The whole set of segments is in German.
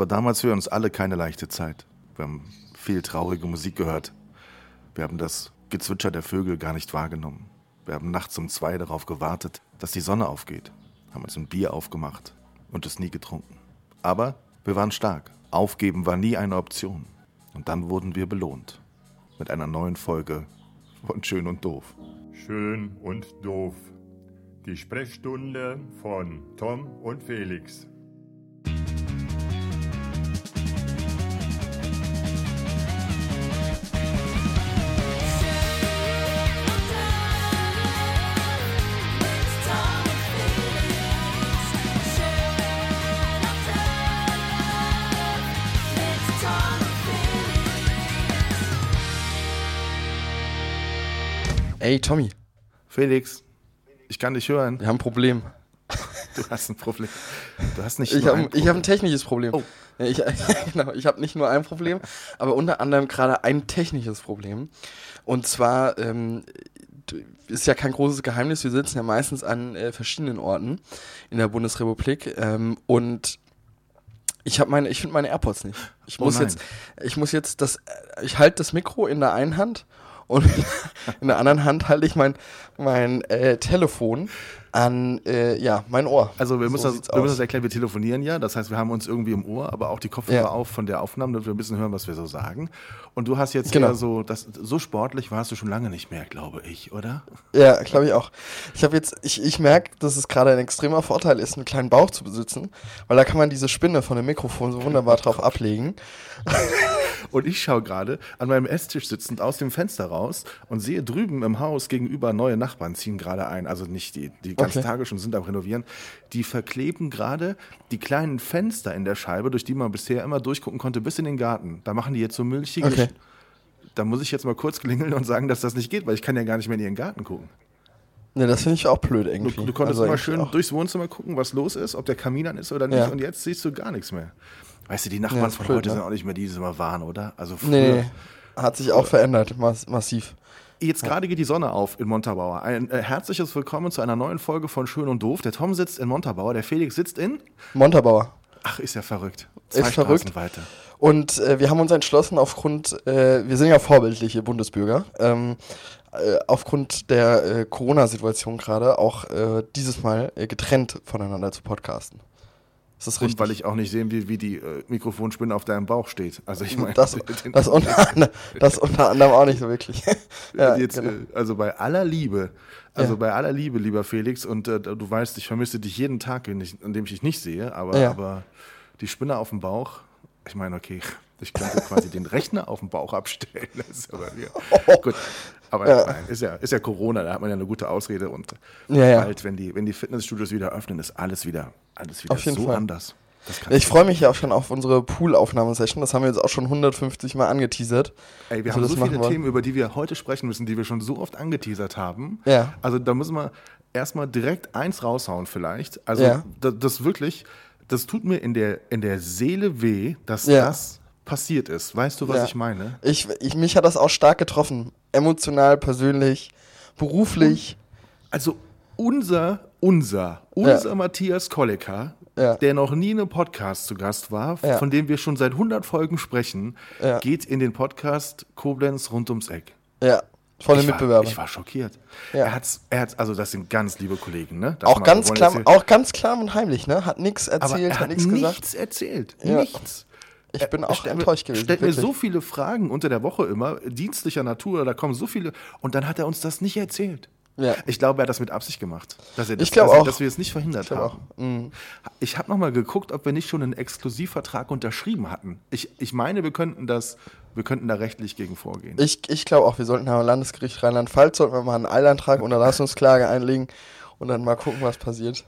war damals für uns alle keine leichte Zeit. Wir haben viel traurige Musik gehört. Wir haben das Gezwitscher der Vögel gar nicht wahrgenommen. Wir haben nachts um zwei darauf gewartet, dass die Sonne aufgeht, haben uns ein Bier aufgemacht und es nie getrunken. Aber wir waren stark. Aufgeben war nie eine Option. Und dann wurden wir belohnt. Mit einer neuen Folge von Schön und Doof. Schön und doof. Die Sprechstunde von Tom und Felix. Ey, Tommy, Felix, ich kann dich hören. wir haben ein Problem. Du hast ein Problem. Du hast nicht Ich nur habe ein ich hab ein Problem. technisches Problem. Oh. Ich, genau, ich habe nicht nur ein Problem, aber unter anderem gerade ein technisches Problem. Und zwar ähm, ist ja kein großes Geheimnis, wir sitzen ja meistens an äh, verschiedenen Orten in der Bundesrepublik ähm, und ich habe meine, ich finde meine AirPods nicht. Ich Oh muss nein. jetzt, ich muss jetzt das, äh, ich halte das Mikro in der einen Hand und in der anderen Hand halte ich mein, mein äh, Telefon an, äh, ja, mein Ohr. Also wir So müssen, das, wir müssen das erklären, wir telefonieren ja, das heißt, wir haben uns irgendwie im Ohr, aber auch die Kopfhörer Ja. auf von der Aufnahme, damit wir ein bisschen hören, was wir so sagen. Und du hast jetzt Genau. so, das, so sportlich warst du schon lange nicht mehr, glaube ich, oder? Ja, glaube ich auch. Ich habe jetzt, ich, ich merke, dass es gerade ein extremer Vorteil ist, einen kleinen Bauch zu besitzen, weil da kann man diese Spinne von dem Mikrofon so wunderbar drauf ablegen. Und ich schaue gerade an meinem Esstisch sitzend aus dem Fenster raus und sehe drüben im Haus gegenüber neue Nachbarn ziehen gerade ein. Also nicht die, die ganz Okay. tagisch und sind am Renovieren. Die verkleben gerade die kleinen Fenster in der Scheibe, durch die man bisher immer durchgucken konnte, bis in den Garten. Da machen die jetzt so milchige. Okay. Da muss ich jetzt mal kurz klingeln und sagen, dass das nicht geht, weil ich kann ja gar nicht mehr in ihren Garten gucken. Ne, das finde ich auch blöd Du, irgendwie. du konntest Also immer schön auch. durchs Wohnzimmer gucken, was los ist, ob der Kamin an ist oder nicht. Ja. Und jetzt siehst du gar nichts mehr. Weißt du, die Nachbarn Ja, von blöd, heute ne? sind auch nicht mehr die, die mal waren, oder? Also früher. Nee, hat sich auch verändert, mass massiv. Jetzt gerade geht die Sonne auf in Montabaur. Ein äh, herzliches Willkommen zu einer neuen Folge von Schön und Doof. Der Tom sitzt in Montabaur, der Felix sitzt in. Montabaur. Ach, ist ja verrückt. Ist Straßen verrückt. weiter. Und äh, wir haben uns entschlossen, aufgrund, äh, wir sind ja vorbildliche Bundesbürger, ähm, äh, aufgrund der äh, Corona-Situation gerade auch äh, dieses Mal äh, getrennt voneinander zu podcasten. Ist das Und richtig? weil ich auch nicht sehen will, wie die äh, Mikrofonspinne auf deinem Bauch steht. Also ich meine, das, das, unter, anderem- das unter anderem auch nicht so wirklich. ja, jetzt, genau. äh, also bei aller Liebe, also Ja. bei aller Liebe, lieber Felix, und äh, du weißt, ich vermisse dich jeden Tag, in dem ich dich nicht sehe, aber, Ja. aber die Spinne auf dem Bauch, ich meine, okay, ich könnte quasi den Rechner auf dem Bauch abstellen. Ist aber ja. Gut. Aber Ja. nein, ist ja, ist ja Corona, da hat man ja eine gute Ausrede und bald, wenn die, wenn die Fitnessstudios wieder öffnen, ist alles wieder, alles wieder Auf jeden so Fall. anders. Ich freue mich ja auch schon auf unsere Pool-Aufnahmesession. Das haben wir jetzt auch schon 150 Mal angeteasert. Ey, wir haben so viele. Themen, über die wir heute sprechen müssen, die wir schon so oft angeteasert haben. Ja. Also da müssen wir erstmal direkt eins raushauen vielleicht. Also Ja. das, das wirklich, das tut mir in der, in der Seele weh, dass Ja. das passiert ist. Weißt du, was Ja. ich meine? Ich, ich, mich hat das auch stark getroffen. Emotional, persönlich, beruflich. Also unser, unser, unser Matthias Kollecker, Ja. der noch nie in einem Podcast zu Gast war, Ja. von dem wir schon seit 100 Folgen sprechen, Ja. geht in den Podcast Koblenz rund ums Eck. Ja, volle ich Mitbewerber. War, ich war schockiert. Ja. Er hat's, er hat's, also das sind ganz liebe Kollegen, ne? Das auch ganz klar, auch ganz klar und heimlich, ne? Hat nichts erzählt, er hat hat nichts nichts gesagt. erzählt. Ja. Nichts. Ich bin auch stellt mir- enttäuscht gewesen. Stellt mir so viele Fragen unter der Woche immer, dienstlicher Natur, da kommen so viele, und dann hat er uns das nicht erzählt. Ja. Ich glaube, er hat das mit Absicht gemacht. Dass er das, Ich glaube dass, auch. dass wir es nicht verhindert glaub haben. auch. Mhm. Ich habe nochmal geguckt, ob wir nicht schon einen Exklusivvertrag unterschrieben hatten. Ich, ich meine, wir könnten das, wir könnten da rechtlich gegen vorgehen. Ich, ich glaube auch, wir sollten am Landesgericht Rheinland-Pfalz sollten wir mal einen Eilantrag und Unterlassungsklage einlegen und dann mal gucken, was passiert.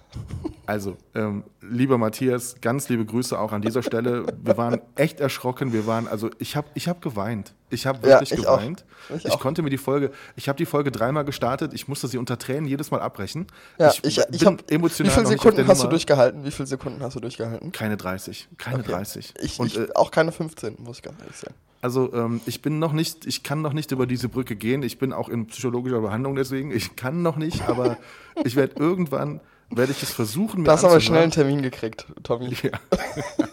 Also, ähm, lieber Matthias, ganz liebe Grüße auch an dieser Stelle. Wir waren echt erschrocken. Wir waren, also ich habe ich hab geweint. Ich habe Ja, wirklich ich auch. geweint. Ich Ich, auch. konnte mir die Folge, ich habe die Folge dreimal gestartet. Ich musste sie unter Tränen jedes Mal abbrechen. Ja, ich, ich, ich, bin hab, emotional Wie viele Sekunden hast du durchgehalten? Wie viele Sekunden hast du durchgehalten? Keine 30. Keine Okay. 30. Ich, Und, ich, äh, auch keine 15, muss ich ganz ehrlich sagen. Also ähm, ich bin noch nicht, ich kann noch nicht über diese Brücke gehen. Ich bin auch in psychologischer Behandlung deswegen. Ich kann noch nicht, aber ich werde irgendwann, werde ich es versuchen, mir Du hast aber schnell einen Termin gekriegt, Tommy. Ja.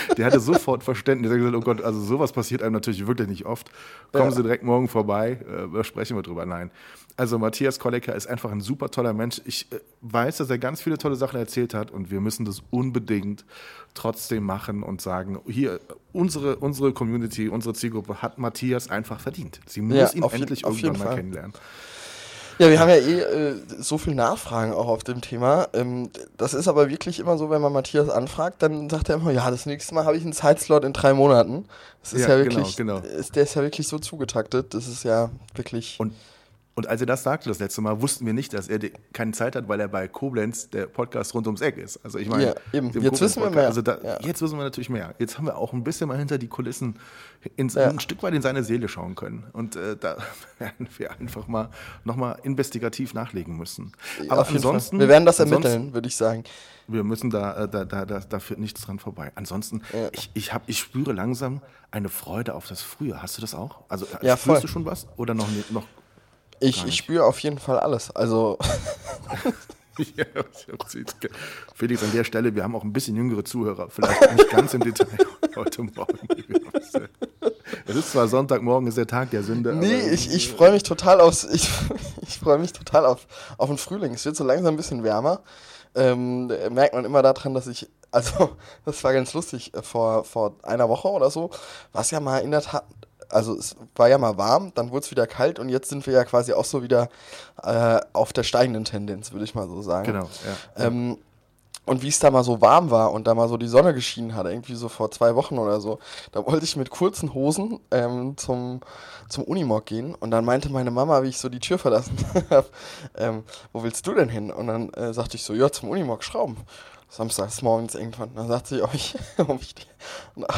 der hatte sofort Verständnis. Er hat gesagt, oh Gott, also sowas passiert einem natürlich wirklich nicht oft. Kommen. Sie direkt morgen vorbei, äh, sprechen wir drüber. Nein. Also Matthias Kollecker ist einfach ein super toller Mensch. Ich äh, weiß, dass er ganz viele tolle Sachen erzählt hat und wir müssen das unbedingt trotzdem machen und sagen, hier, unsere, unsere Community, unsere Zielgruppe hat Matthias einfach verdient. Sie muss Ja, ihn auf endlich auf irgendwann mal kennenlernen. Ja, wir haben ja eh äh, so viel Nachfragen auch auf dem Thema. Ähm, das ist aber wirklich immer so, wenn man Matthias anfragt, dann sagt er immer, ja, das nächste Mal habe ich einen Zeitslot in drei Monaten. Das ist ja, Ja, genau, wirklich, genau. Ist, der ist ja wirklich so zugetaktet. Das ist ja wirklich. Und, und als er das sagte das letzte Mal, wussten wir nicht, dass er keine Zeit hat, weil er bei Koblenz der Podcast rund ums Eck ist. Also ich meine, Ja, eben. Jetzt wissen wir mehr. Also da, Ja. Jetzt wissen wir natürlich mehr. Jetzt haben wir auch ein bisschen mal hinter die Kulissen ins, Ja. ein Stück weit in seine Seele schauen können. Und äh, da werden wir einfach mal nochmal investigativ nachlegen müssen. Aber auf ansonsten. Wir werden das ermitteln, würde ich sagen. wir müssen da, äh, da, da, da, da führt nichts dran vorbei. Ansonsten, Ja. ich, ich, hab, ich spüre langsam eine Freude auf das Frühjahr. Hast du das auch? Also Ja, spürst voll. du schon was? Oder noch nicht? Noch? Ich, ich spüre auf jeden Fall alles. Also, Ja, Felix, an der Stelle, wir haben auch ein bisschen jüngere Zuhörer, vielleicht nicht ganz im Detail heute Morgen. Es ist zwar Sonntagmorgen, ist der Tag der Sünde. nee, ich, ich freue mich total aufs. Ich, ich freue mich total auf, auf den Frühling. Es wird so langsam ein bisschen wärmer. Ähm, äh, merkt man immer daran, dass ich. Also, das war ganz lustig. äh, Vor, vor einer Woche oder so war es ja mal in der Tat. Also, es war ja mal warm, dann wurde es wieder kalt und jetzt sind wir ja quasi auch so wieder äh, auf der steigenden Tendenz, würde ich mal so sagen. Genau, ja. Ähm, und wie es da mal so warm war und da mal so die Sonne geschienen hat, irgendwie so vor zwei Wochen oder so, da wollte ich mit kurzen Hosen ähm, zum, zum Unimog gehen und dann meinte meine Mama, wie ich so die Tür verlassen habe, ähm, wo willst du denn hin? Und dann äh, sagte ich so, ja, zum Unimog schrauben. Samstags morgens irgendwann. Dann sagt sie, ob ich, ob ich,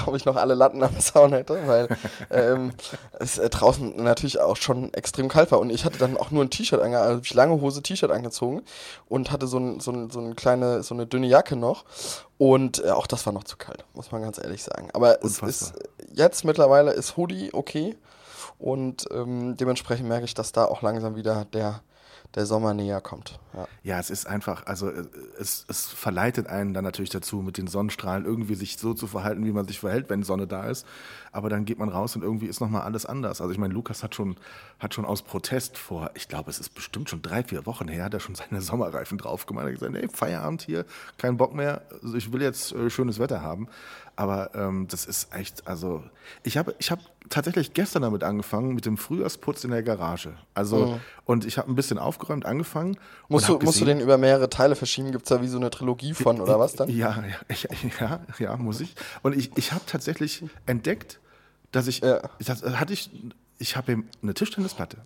ob ich noch alle Latten am Zaun hätte, weil ähm, es äh, draußen natürlich auch schon extrem kalt war. Und ich hatte dann auch nur ein T-Shirt angezogen, also ich lange Hose, T-Shirt angezogen und hatte so, ein, so, ein, so, eine kleine, so eine dünne Jacke noch. Und äh, auch das war noch zu kalt, muss man ganz ehrlich sagen. Aber es ist jetzt mittlerweile ist Hoodie okay. Und ähm, dementsprechend merke ich, dass da auch langsam wieder der, der Sommer näher kommt. Ja. Ja, es ist einfach, also äh, es, es verleitet einen dann natürlich dazu, mit den Sonnenstrahlen irgendwie sich so zu verhalten, wie man sich verhält, wenn Sonne da ist. Aber dann geht man raus und irgendwie ist nochmal alles anders. Also ich meine, Lukas hat schon, hat schon aus Protest vor, ich glaube, es ist bestimmt schon drei, vier Wochen her, hat er schon seine Sommerreifen drauf gemacht. Er hat gesagt, nee, Feierabend hier, kein Bock mehr, also ich will jetzt äh, schönes Wetter haben. Aber ähm, das ist echt, also ich habe ich hab tatsächlich gestern damit angefangen, mit dem Frühjahrsputz in der Garage. Also, und ich habe ein bisschen aufgeräumt angefangen. Mhm. Musst, du, hab musst du gesehen- den über mehrere Teile verschieben? Gibt es da wie so eine Trilogie von oder was dann? Ja, ja, ja, ja, muss ich. Und ich, ich habe tatsächlich entdeckt, dass ich, Ja. das hatte ich, ich habe eine Tischtennisplatte.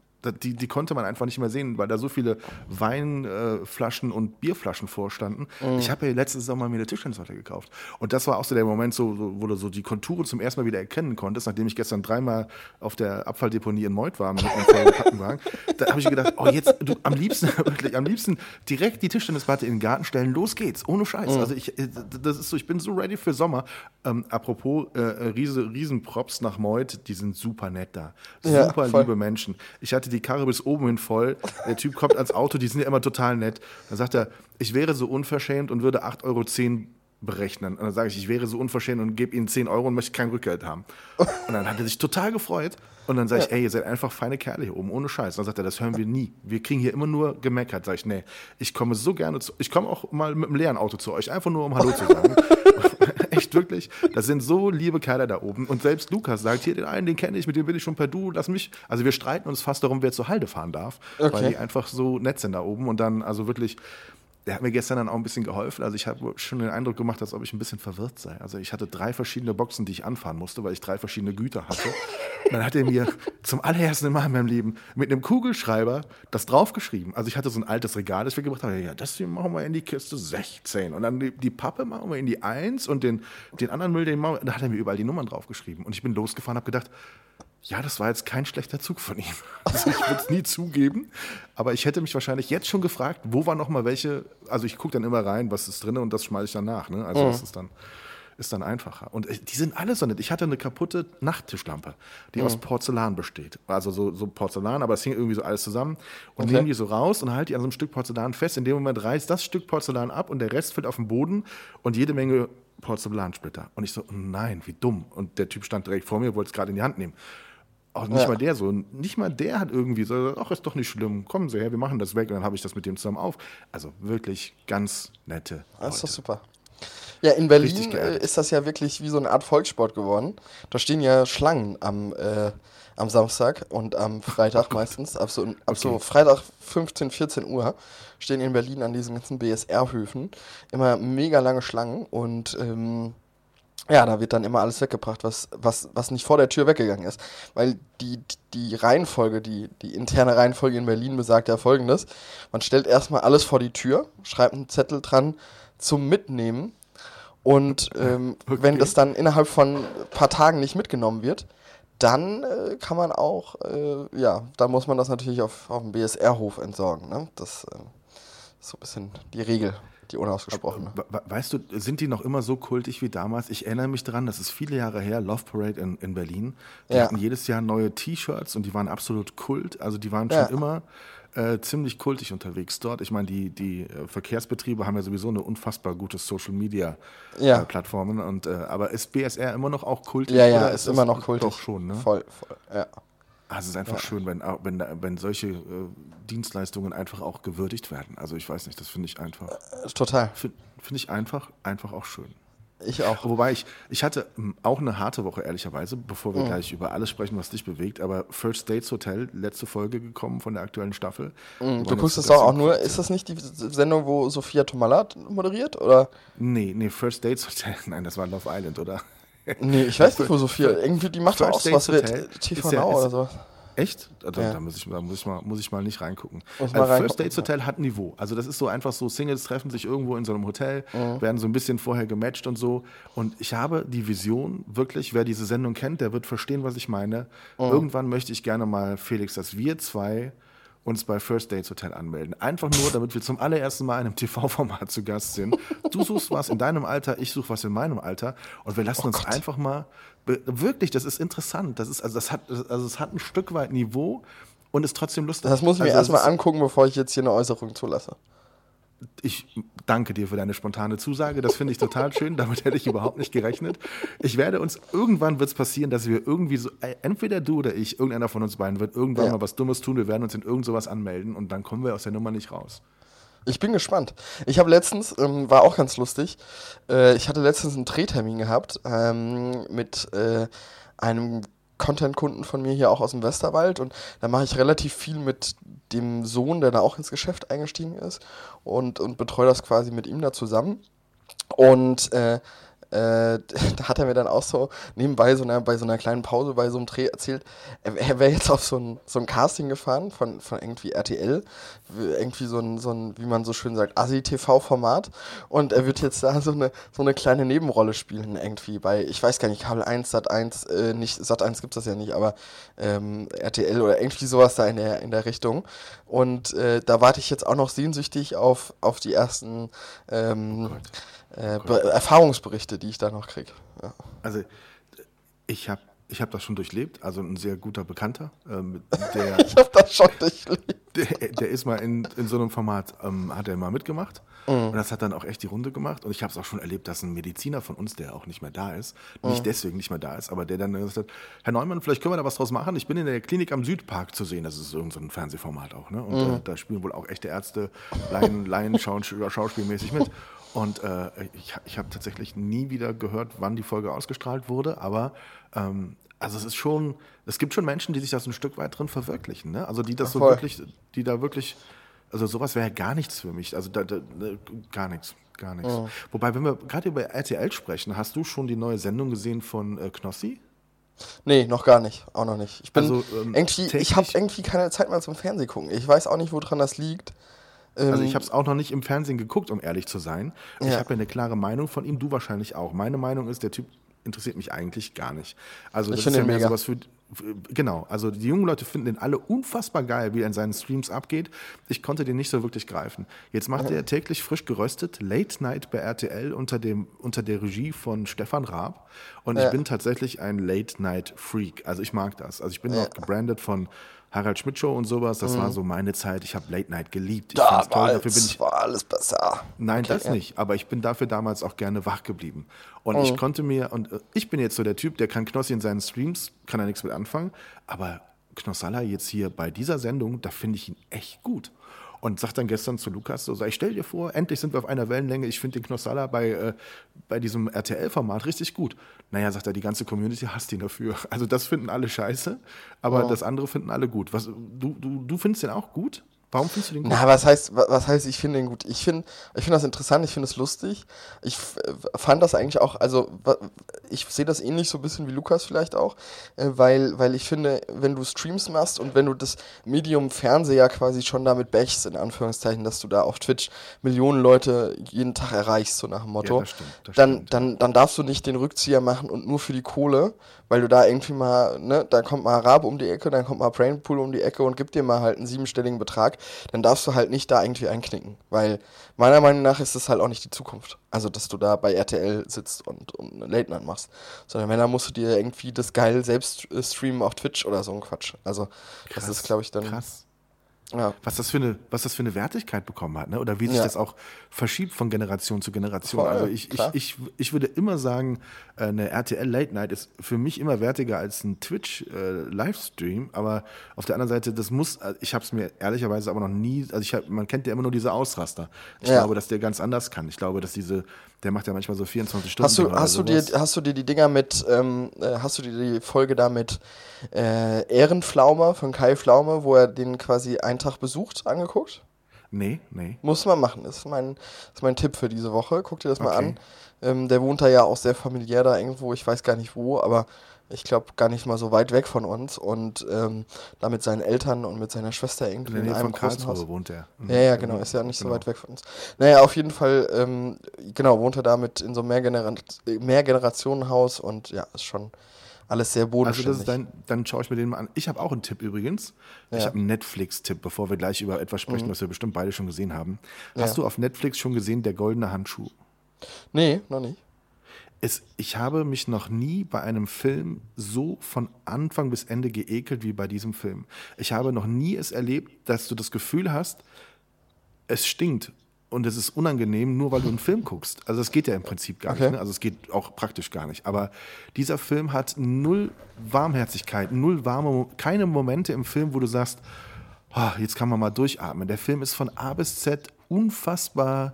Die, die konnte man einfach nicht mehr sehen, weil da so viele Weinflaschen und Bierflaschen vorstanden. Mhm. Ich habe ja letztes Sommer mir eine Tischtennisplatte gekauft. Und das war auch so der Moment, so, wo du so die Konturen zum ersten Mal wieder erkennen konntest, nachdem ich gestern dreimal auf der Abfalldeponie in Meudt war mit einem vollgepackten Wagen. Da habe ich gedacht, oh, jetzt, du, am liebsten, wirklich, am liebsten direkt die Tischtennisplatte in den Garten stellen, los geht's, ohne Scheiß. Also ich, äh, das ist so, ich bin so ready für Sommer. Ähm, apropos, äh, Riese, Riesenprops nach Meudt, die sind super nett da. Ja, Super voll. liebe Menschen. Ich hatte die Karre bis oben hin voll. Der Typ kommt ans Auto, die sind ja immer total nett. Dann sagt er, ich wäre so unverschämt und würde 8,10 Euro berechnen. Und dann sage ich, ich wäre so unverschämt und gebe Ihnen 10 Euro und möchte kein Rückgeld haben. Und dann hat er sich total gefreut. Und dann sage ich, ey, ihr seid einfach feine Kerle hier oben, ohne Scheiß. Dann sagt er, das hören wir nie. Wir kriegen hier immer nur gemeckert. Sag ich, nee, ich komme so gerne zu, ich komme auch mal mit einem leeren Auto zu euch, einfach nur um Hallo zu sagen. Echt wirklich. Das sind so liebe Kerle da oben. Und selbst Lukas sagt, hier den einen, den kenne ich, mit dem bin ich schon per Du, lass mich. Also wir streiten uns fast darum, wer zur Halde fahren darf, weil Okay. die einfach so nett sind da oben. Und dann, also wirklich, der hat mir gestern dann auch ein bisschen geholfen. Also ich habe schon den Eindruck gemacht, als ob ich ein bisschen verwirrt sei. Also ich hatte drei verschiedene Boxen, die ich anfahren musste, weil ich drei verschiedene Güter hatte. Und dann hat er mir zum allerersten Mal in meinem Leben mit einem Kugelschreiber das draufgeschrieben. Also ich hatte so ein altes Regal, das wir gebracht haben. Ja, das hier machen wir in die Kiste 16. Und dann die, die Pappe machen wir in die 1 und den, den anderen Müll, den machen wir. Da hat er mir überall die Nummern draufgeschrieben. Und ich bin losgefahren, habe gedacht, ja, das war jetzt kein schlechter Zug von ihm. Also ich würde es nie zugeben, aber ich hätte mich wahrscheinlich jetzt schon gefragt, wo war noch mal welche, also ich gucke dann immer rein, was ist drin und das schmeiße ich dann nach. Ne? Also das ist dann, ist dann einfacher. Und äh, die sind alle so nett. Ich hatte eine kaputte Nachttischlampe, die aus Porzellan besteht. Also so, so Porzellan, aber es hing irgendwie so alles zusammen. Und Okay. nehme die so raus und halte die an so einem Stück Porzellan fest. In dem Moment reißt das Stück Porzellan ab und der Rest fällt auf den Boden und jede Menge Porzellansplitter. Und ich so, nein, wie dumm. Und der Typ stand direkt vor mir, wollte es gerade in die Hand nehmen. Auch nicht ja. mal der so, nicht mal der hat irgendwie so, ach, ist doch nicht schlimm, kommen Sie her, wir machen das weg und dann habe ich das mit dem zusammen auf. Also wirklich ganz nette. Das ist doch super. Ja, in Berlin ist das ja wirklich wie so eine Art Volkssport geworden. Da stehen ja Schlangen am, äh, am Samstag und am Freitag oh meistens. Ab so, ab okay. so Freitag 15, 14 Uhr stehen in Berlin an diesen ganzen BSR-Höfen immer mega lange Schlangen und ähm, ja, da wird dann immer alles weggebracht, was, was, was nicht vor der Tür weggegangen ist. Weil die, die Reihenfolge, die, die interne Reihenfolge in Berlin besagt ja folgendes. Man stellt erstmal alles vor die Tür, schreibt einen Zettel dran zum Mitnehmen. Und ähm, okay. wenn das dann innerhalb von ein paar Tagen nicht mitgenommen wird, dann äh, kann man auch, äh, ja, da muss man das natürlich auf, auf dem BSR-Hof entsorgen. Ne? Das äh, ist so ein bisschen die Regel die unausgesprochene. Weißt du, sind die noch immer so kultig wie damals? Ich erinnere mich daran, das ist viele Jahre her, Love Parade in, in Berlin. Die ja. hatten jedes Jahr neue T-Shirts und die waren absolut kult. Also die waren schon ja. immer äh, ziemlich kultig unterwegs dort. Ich meine, die, die äh, Verkehrsbetriebe haben ja sowieso eine unfassbar gute Social Media ja. äh, Plattformen. Und, äh, aber ist BSR immer noch auch kultig? Ja, ja, ist, ist immer noch kultig. Doch schon, ne? Voll, voll, ja. Also es ist einfach ja. schön, wenn, wenn, wenn solche äh, Dienstleistungen einfach auch gewürdigt werden. Also ich weiß nicht, das finde ich einfach. Äh, total. Finde find ich einfach, einfach auch schön. Ich auch. Wobei ich, ich hatte auch eine harte Woche, ehrlicherweise, bevor wir mhm. gleich über alles sprechen, was dich bewegt. Aber First Dates Hotel, letzte Folge gekommen von der aktuellen Staffel. Mhm. Du guckst es auch, auch nur, ist das nicht die Sendung, wo Sophia Tomalat moderiert? Oder? Nee, nee, First Dates Hotel, nein, das war Love Island, oder? Nee, ich weiß nicht, wo Sophia. Irgendwie, die macht doch auch was mit TV Now oder so. Echt? Da, ja. da, muss ich, da muss, ich mal, muss ich mal nicht reingucken. Mal also First Dates Hotel hat Niveau. Also das ist so einfach so, Singles treffen sich irgendwo in so einem Hotel, mhm. werden so ein bisschen vorher gematcht und so. Und ich habe die Vision, wirklich, wer diese Sendung kennt, der wird verstehen, was ich meine. Mhm. Irgendwann möchte ich gerne mal, Felix, dass wir zwei uns bei First Dates Hotel anmelden. Einfach nur, damit wir zum allerersten Mal in einem TV-Format zu Gast sind. Du suchst was in deinem Alter, ich suche was in meinem Alter und wir lassen oh uns Gott. einfach mal wirklich, das ist interessant. Das ist also das hat also es hat ein Stück weit Niveau und ist trotzdem lustig. Das muss ich mir also erstmal angucken, bevor ich jetzt hier eine Äußerung zulasse. Ich danke dir für deine spontane Zusage. Das finde ich total schön. Damit hätte ich überhaupt nicht gerechnet. Ich werde uns, irgendwann wird es passieren, dass wir irgendwie so, äh, entweder du oder ich, irgendeiner von uns beiden wird irgendwann ja. mal was Dummes tun. Wir werden uns in irgend sowas anmelden und dann kommen wir aus der Nummer nicht raus. Ich bin gespannt. Ich habe letztens, ähm, war auch ganz lustig, äh, ich hatte letztens einen Drehtermin gehabt ähm, mit äh, einem Content-Kunden von mir hier auch aus dem Westerwald und da mache ich relativ viel mit dem Sohn, der da auch ins Geschäft eingestiegen ist und, und betreue das quasi mit ihm da zusammen. Und äh, äh, da hat er mir dann auch so nebenbei so einer, bei so einer kleinen Pause bei so einem Dreh erzählt, er, er wäre jetzt auf so ein, so ein Casting gefahren von, von irgendwie RTL, irgendwie so ein, so ein, wie man so schön sagt, Asi-TV-Format und er wird jetzt da so eine, so eine kleine Nebenrolle spielen irgendwie bei, ich weiß gar nicht, Kabel 1, Sat 1, äh, nicht, Sat 1 gibt es das ja nicht, aber ähm, RTL oder irgendwie sowas da in der, in der Richtung und äh, da warte ich jetzt auch noch sehnsüchtig auf, auf die ersten ähm, oh äh, Erfahrungsberichte, die ich da noch kriege. Ja. Also ich habe ich hab das schon durchlebt, also ein sehr guter Bekannter. Ähm, der, ich habe das schon durchlebt. Der, der, ist mal in, in so einem Format, ähm, hat er mal mitgemacht. Mhm. Und das hat dann auch echt die Runde gemacht. Und ich habe es auch schon erlebt, dass ein Mediziner von uns, der auch nicht mehr da ist, mhm. nicht deswegen nicht mehr da ist, aber der dann gesagt hat, Herr Neumann, vielleicht können wir da was draus machen. Ich bin in der Klinik am Südpark zu sehen. Das ist irgendein so Fernsehformat auch. Ne? Und mhm. äh, da spielen wohl auch echte Ärzte, Laien, Laien schauspielmäßig mit. Und äh, ich, ich habe tatsächlich nie wieder gehört, wann die Folge ausgestrahlt wurde, aber ähm, also es ist schon, es gibt schon Menschen, die sich das ein Stück weit drin verwirklichen, ne? Also die das Ach, so wirklich, die da wirklich, also sowas wäre ja gar nichts für mich. Also da, da, gar nichts, gar nichts. Oh. Wobei, wenn wir gerade über RTL sprechen, hast du schon die neue Sendung gesehen von äh, Knossi? Nee, noch gar nicht. Auch noch nicht. Ich bin also, ähm, irgendwie, ich habe irgendwie keine Zeit mehr zum Fernsehen gucken. Ich weiß auch nicht, woran das liegt. Also ich ähm, habe es auch noch nicht im Fernsehen geguckt, um ehrlich zu sein. Ja. Ich habe ja eine klare Meinung von ihm, du wahrscheinlich auch. Meine Meinung ist, der Typ interessiert mich eigentlich gar nicht. Also das ich ist ja mehr mega. sowas für genau, also die jungen Leute finden den alle unfassbar geil, wie er in seinen Streams abgeht. Ich konnte den nicht so wirklich greifen. Jetzt macht ja. er täglich frisch geröstet Late Night bei RTL unter dem unter der Regie von Stefan Raab und ja. ich bin tatsächlich ein Late Night Freak. Also ich mag das. Also ich bin ja. auch gebrandet von Harald Schmidt Show und sowas, das war so meine Zeit. Ich habe Late Night geliebt. Ich Mhm. Da fand's war, Dafür bin ich, war alles besser. nein, Okay, das ja. nicht. Aber ich bin dafür damals auch gerne wach geblieben. Und Mhm. ich konnte mir, und äh, ich bin jetzt so der Typ, der kann Knossi in seinen Streams, kann er nichts mit anfangen. Aber Knossalla jetzt hier bei dieser Sendung, da finde ich ihn echt gut. Und sagt dann gestern zu Lukas so, sag ich stell dir vor, endlich sind wir auf einer Wellenlänge. Ich finde den Knossalla bei, äh, bei diesem RTL-Format richtig gut. Naja, sagt er, die ganze Community hasst ihn dafür. Also das finden alle scheiße, aber das andere finden alle gut. Was, du, du, du findest den auch gut? Warum findest du den gut? Na, was heißt, wa- was heißt, ich finde den gut? Ich finde, ich finde das interessant, ich finde es lustig. Ich fand das eigentlich auch, also ich sehe das ähnlich so ein bisschen wie Lukas vielleicht auch, äh, weil, weil ich finde, wenn du Streams machst und wenn du das Medium Fernseher quasi schon damit bechst, in Anführungszeichen, dass du da auf Twitch Millionen Leute jeden Tag erreichst, so nach dem Motto, Ja, das stimmt, das dann, stimmt. dann, dann darfst du nicht den Rückzieher machen und nur für die Kohle, weil du da irgendwie mal, ne, da kommt mal Rabe um die Ecke, dann kommt mal Brainpool um die Ecke und gibt dir mal halt einen siebenstelligen Betrag, dann darfst du halt nicht da irgendwie einknicken, weil meiner Meinung nach ist das halt auch nicht die Zukunft. Also, dass du da bei RTL sitzt und, und Late Night machst, sondern wenn, dann musst du dir irgendwie das geil selbst äh, streamen auf Twitch oder so ein Quatsch. Also, das ist, glaube ich, dann, Krass. Ja. was das für eine, was das für eine Wertigkeit bekommen hat, ne? Oder wie sich Ja. das auch verschiebt von Generation zu Generation. Voll, also ich, ich, ich, ich würde immer sagen, äh, eine RTL Late Night ist für mich immer wertiger als ein Twitch äh, Livestream. Aber auf der anderen Seite, das muss, äh, ich habe es mir ehrlicherweise aber noch nie, also ich hab, man kennt ja immer nur diese Ausraster. Ich Ja. glaube, dass der ganz anders kann. Ich glaube, dass diese, der macht ja manchmal so 24 Stunden. Hast du, hast, du dir, hast du dir die Dinger mit, ähm, äh, hast du dir die Folge da mit äh, Ehrenflaume von Kai Pflaume, wo er den quasi einen Tag besucht, angeguckt? Nee, nee. Muss man machen, ist mein, ist mein Tipp für diese Woche. Guck dir das mal Okay. an. Ähm, der wohnt da ja auch sehr familiär da irgendwo, ich weiß gar nicht wo, aber ich glaube gar nicht mal so weit weg von uns und ähm, da mit seinen Eltern und mit seiner Schwester In irgendwie in, Nähe einem großen Haus. wohnt er. Mhm. Ja, ja, genau, ist ja nicht so Genau. weit weg von uns. Naja, auf jeden Fall, ähm, genau, wohnt er da mit in so einem Mehrgenera Mehrgenerationenhaus und ja, ist schon alles sehr Also bodenständig. das ist dein, dann schaue ich mir den mal an. Ich habe auch einen Tipp übrigens. Ich Ja. Mhm. habe einen Netflix-Tipp, bevor wir gleich über etwas sprechen, was wir bestimmt beide schon gesehen haben. Hast Ja. du auf Netflix schon gesehen, der goldene Handschuh? nee, noch nicht. Es, ich habe mich noch nie bei einem Film so von Anfang bis Ende geekelt wie bei diesem Film. Ich habe noch nie es erlebt, dass du das Gefühl hast, es stinkt und es ist unangenehm, nur weil du einen Film guckst. Also das geht ja im Prinzip gar Okay. nicht. Ne? Also es geht auch praktisch gar nicht. Aber dieser Film hat null Warmherzigkeit, null warme, keine Momente im Film, wo du sagst, "Ah, jetzt kann man mal durchatmen. Der Film ist von A bis Z unfassbar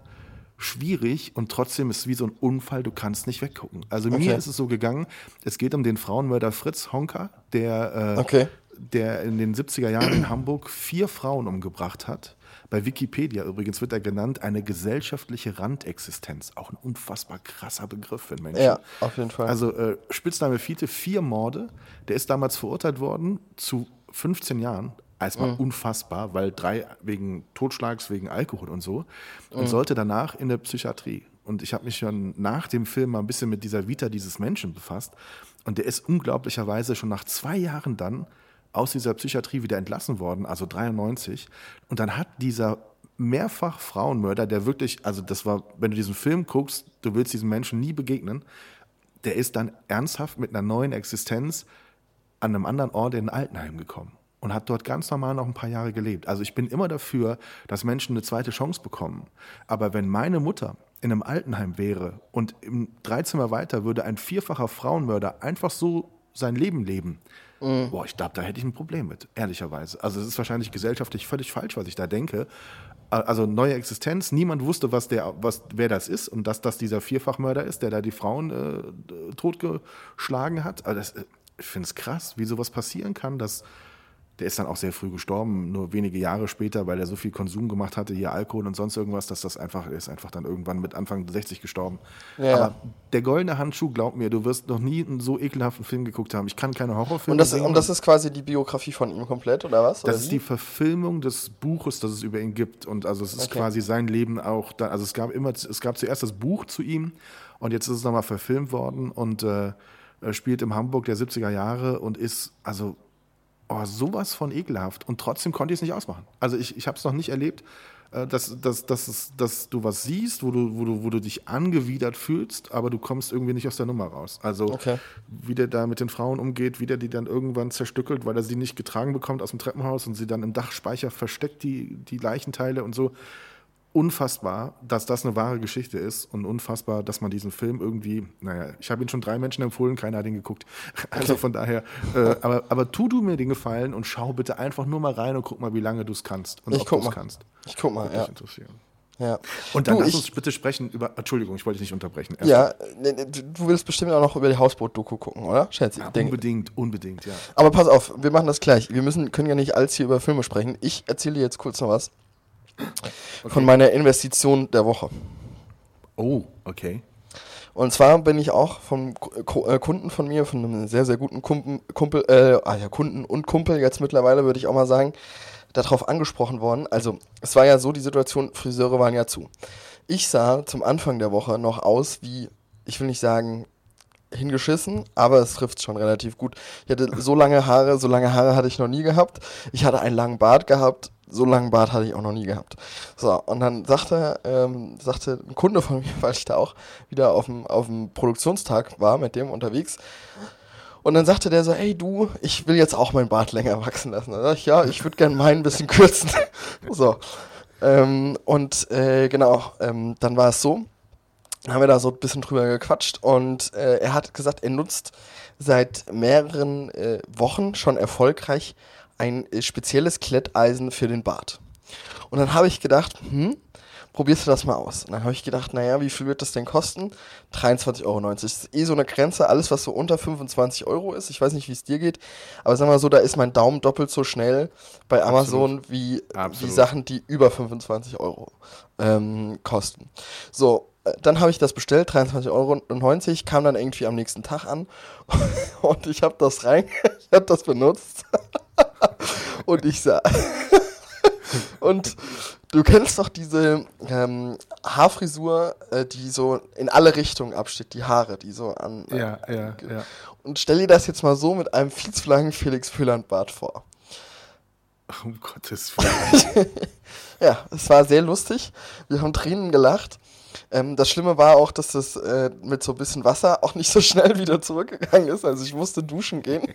schwierig und trotzdem ist es wie so ein Unfall, du kannst nicht weggucken. Also Okay. mir ist es so gegangen, es geht um den Frauenmörder Fritz Honka, der, äh, Okay. der in den 70er Jahren in Hamburg vier Frauen umgebracht hat. Bei Wikipedia übrigens wird er genannt, eine gesellschaftliche Randexistenz. Auch ein unfassbar krasser Begriff für Menschen. Ja, auf jeden Fall. Also äh, Spitzname Fiete, vier Morde. Der ist damals verurteilt worden zu 15 Jahren. Erstmal Mhm. unfassbar, weil drei wegen Totschlags, wegen Alkohol und so. Und Mhm. sollte danach in der Psychiatrie. Und ich habe mich schon nach dem Film mal ein bisschen mit dieser Vita dieses Menschen befasst. Und der ist unglaublicherweise schon nach zwei Jahren dann aus dieser Psychiatrie wieder entlassen worden, also 93. Und dann hat dieser mehrfach Frauenmörder, der wirklich, also das war, wenn du diesen Film guckst, du willst diesen Menschen nie begegnen, der ist dann ernsthaft mit einer neuen Existenz an einem anderen Ort in ein Altenheim gekommen und hat dort ganz normal noch ein paar Jahre gelebt. Also ich bin immer dafür, dass Menschen eine zweite Chance bekommen. Aber wenn meine Mutter in einem Altenheim wäre und im Dreizimmer weiter würde ein vierfacher Frauenmörder einfach so sein Leben leben, boah, ich glaube, da hätte ich ein Problem mit, ehrlicherweise. Also es ist wahrscheinlich gesellschaftlich völlig falsch, was ich da denke. Also neue Existenz, niemand wusste, was der, was, wer das ist und dass das dieser Vierfachmörder ist, der da die Frauen äh, totgeschlagen hat. Also das, äh, ich finde es krass, wie sowas passieren kann, dass der ist dann auch sehr früh gestorben, nur wenige Jahre später, weil er so viel Konsum gemacht hatte, hier Alkohol und sonst irgendwas, dass das einfach, er ist einfach dann irgendwann mit Anfang 60 gestorben. Ja. Aber der goldene Handschuh, glaub mir, du wirst noch nie einen so ekelhaften Film geguckt haben. Ich kann keine Horrorfilme Und das, sehen. und das ist quasi die Biografie von ihm komplett, oder was? Oder Das ist wie? die Verfilmung des Buches, das es über ihn gibt. Und also es ist Okay. quasi sein Leben auch. Da, also es gab immer, es gab zuerst das Buch zu ihm und jetzt ist es nochmal verfilmt worden und äh, er spielt im Hamburg der 70er Jahre und ist also oh, sowas von ekelhaft. Und trotzdem konnte ich es nicht ausmachen. Also ich, ich habe es noch nicht erlebt. äh, dass, dass, dass, dass du was siehst, wo du, wo, du, wo du dich angewidert fühlst, aber du kommst irgendwie nicht aus der Nummer raus. Also Okay. wie der da mit den Frauen umgeht, wie der die dann irgendwann zerstückelt, weil er sie nicht getragen bekommt aus dem Treppenhaus und sie dann im Dachspeicher versteckt, die, die Leichenteile und so. Unfassbar, dass das eine wahre Geschichte ist und unfassbar, dass man diesen Film irgendwie, naja, ich habe ihn schon drei Menschen empfohlen, keiner hat ihn geguckt. Also von daher, äh, aber, aber tu du mir den Gefallen und schau bitte einfach nur mal rein und guck mal, wie lange du es kannst und Ich ob du es mal. kannst. Ich guck mal, ja. ja. Und dann du, lass ich, uns bitte sprechen über, Entschuldigung, ich wollte dich nicht unterbrechen. Erst- Ja, ne, ne, du willst bestimmt auch noch über die Hausboot-Doku gucken, oder? Schätze ich. Denk- Unbedingt, unbedingt, ja. Aber pass auf, wir machen das gleich. Wir müssen, können ja nicht alles hier über Filme sprechen. Ich erzähle dir jetzt kurz noch was von meiner Investition der Woche. Oh, okay. Und zwar bin ich auch vom Ku- äh, Kunden von mir, von einem sehr, sehr guten Kumpel, Kumpel äh, ah ja, Kunden und Kumpel jetzt mittlerweile, würde ich auch mal sagen, darauf angesprochen worden. Also, es war ja so, die Situation, Friseure waren ja zu. Ich sah zum Anfang der Woche noch aus wie, ich will nicht sagen, hingeschissen, aber es trifft schon relativ gut. Ich hatte so lange Haare, so lange Haare hatte ich noch nie gehabt. Ich hatte einen langen Bart gehabt, so langen Bart hatte ich auch noch nie gehabt. So, und dann sagte, ähm, sagte ein Kunde von mir, weil ich da auch wieder auf dem, auf dem Produktionstag war, mit dem unterwegs. Und dann sagte der so, ey du, ich will jetzt auch meinen Bart länger wachsen lassen. Da ich, ja, ich würde gerne meinen ein bisschen kürzen. so. Ähm, und äh, genau, ähm, dann war es so, haben wir da so ein bisschen drüber gequatscht und äh, er hat gesagt, er nutzt seit mehreren äh, Wochen schon erfolgreich ein äh, spezielles Kletteisen für den Bart. Und dann habe ich gedacht, hm, probierst du das mal aus? Und dann habe ich gedacht, naja, wie viel wird das denn kosten? 23,90 Euro. Das ist eh so eine Grenze, alles was so unter 25 Euro ist. Ich weiß nicht, wie es dir geht, aber sag mal so, da ist mein Daumen doppelt so schnell bei Amazon wie, wie Absolut. Sachen, die über 25 Euro ähm, kosten. So, äh, dann habe ich das bestellt, 23,90 Euro, kam dann irgendwie am nächsten Tag an und ich habe das rein, ich habe das benutzt und ich sah und du kennst doch diese ähm, Haarfrisur, äh, die so in alle Richtungen absteht, die Haare, die so an. Ja, ja, ja. Und stell dir das jetzt mal so mit einem viel zu langen Felix Föhland-Bart vor. Um Gottes Willen. Ja, es war sehr lustig. Wir haben Tränen gelacht. Ähm, das Schlimme war auch, dass das äh, mit so ein bisschen Wasser auch nicht so schnell wieder zurückgegangen ist. Also ich musste duschen gehen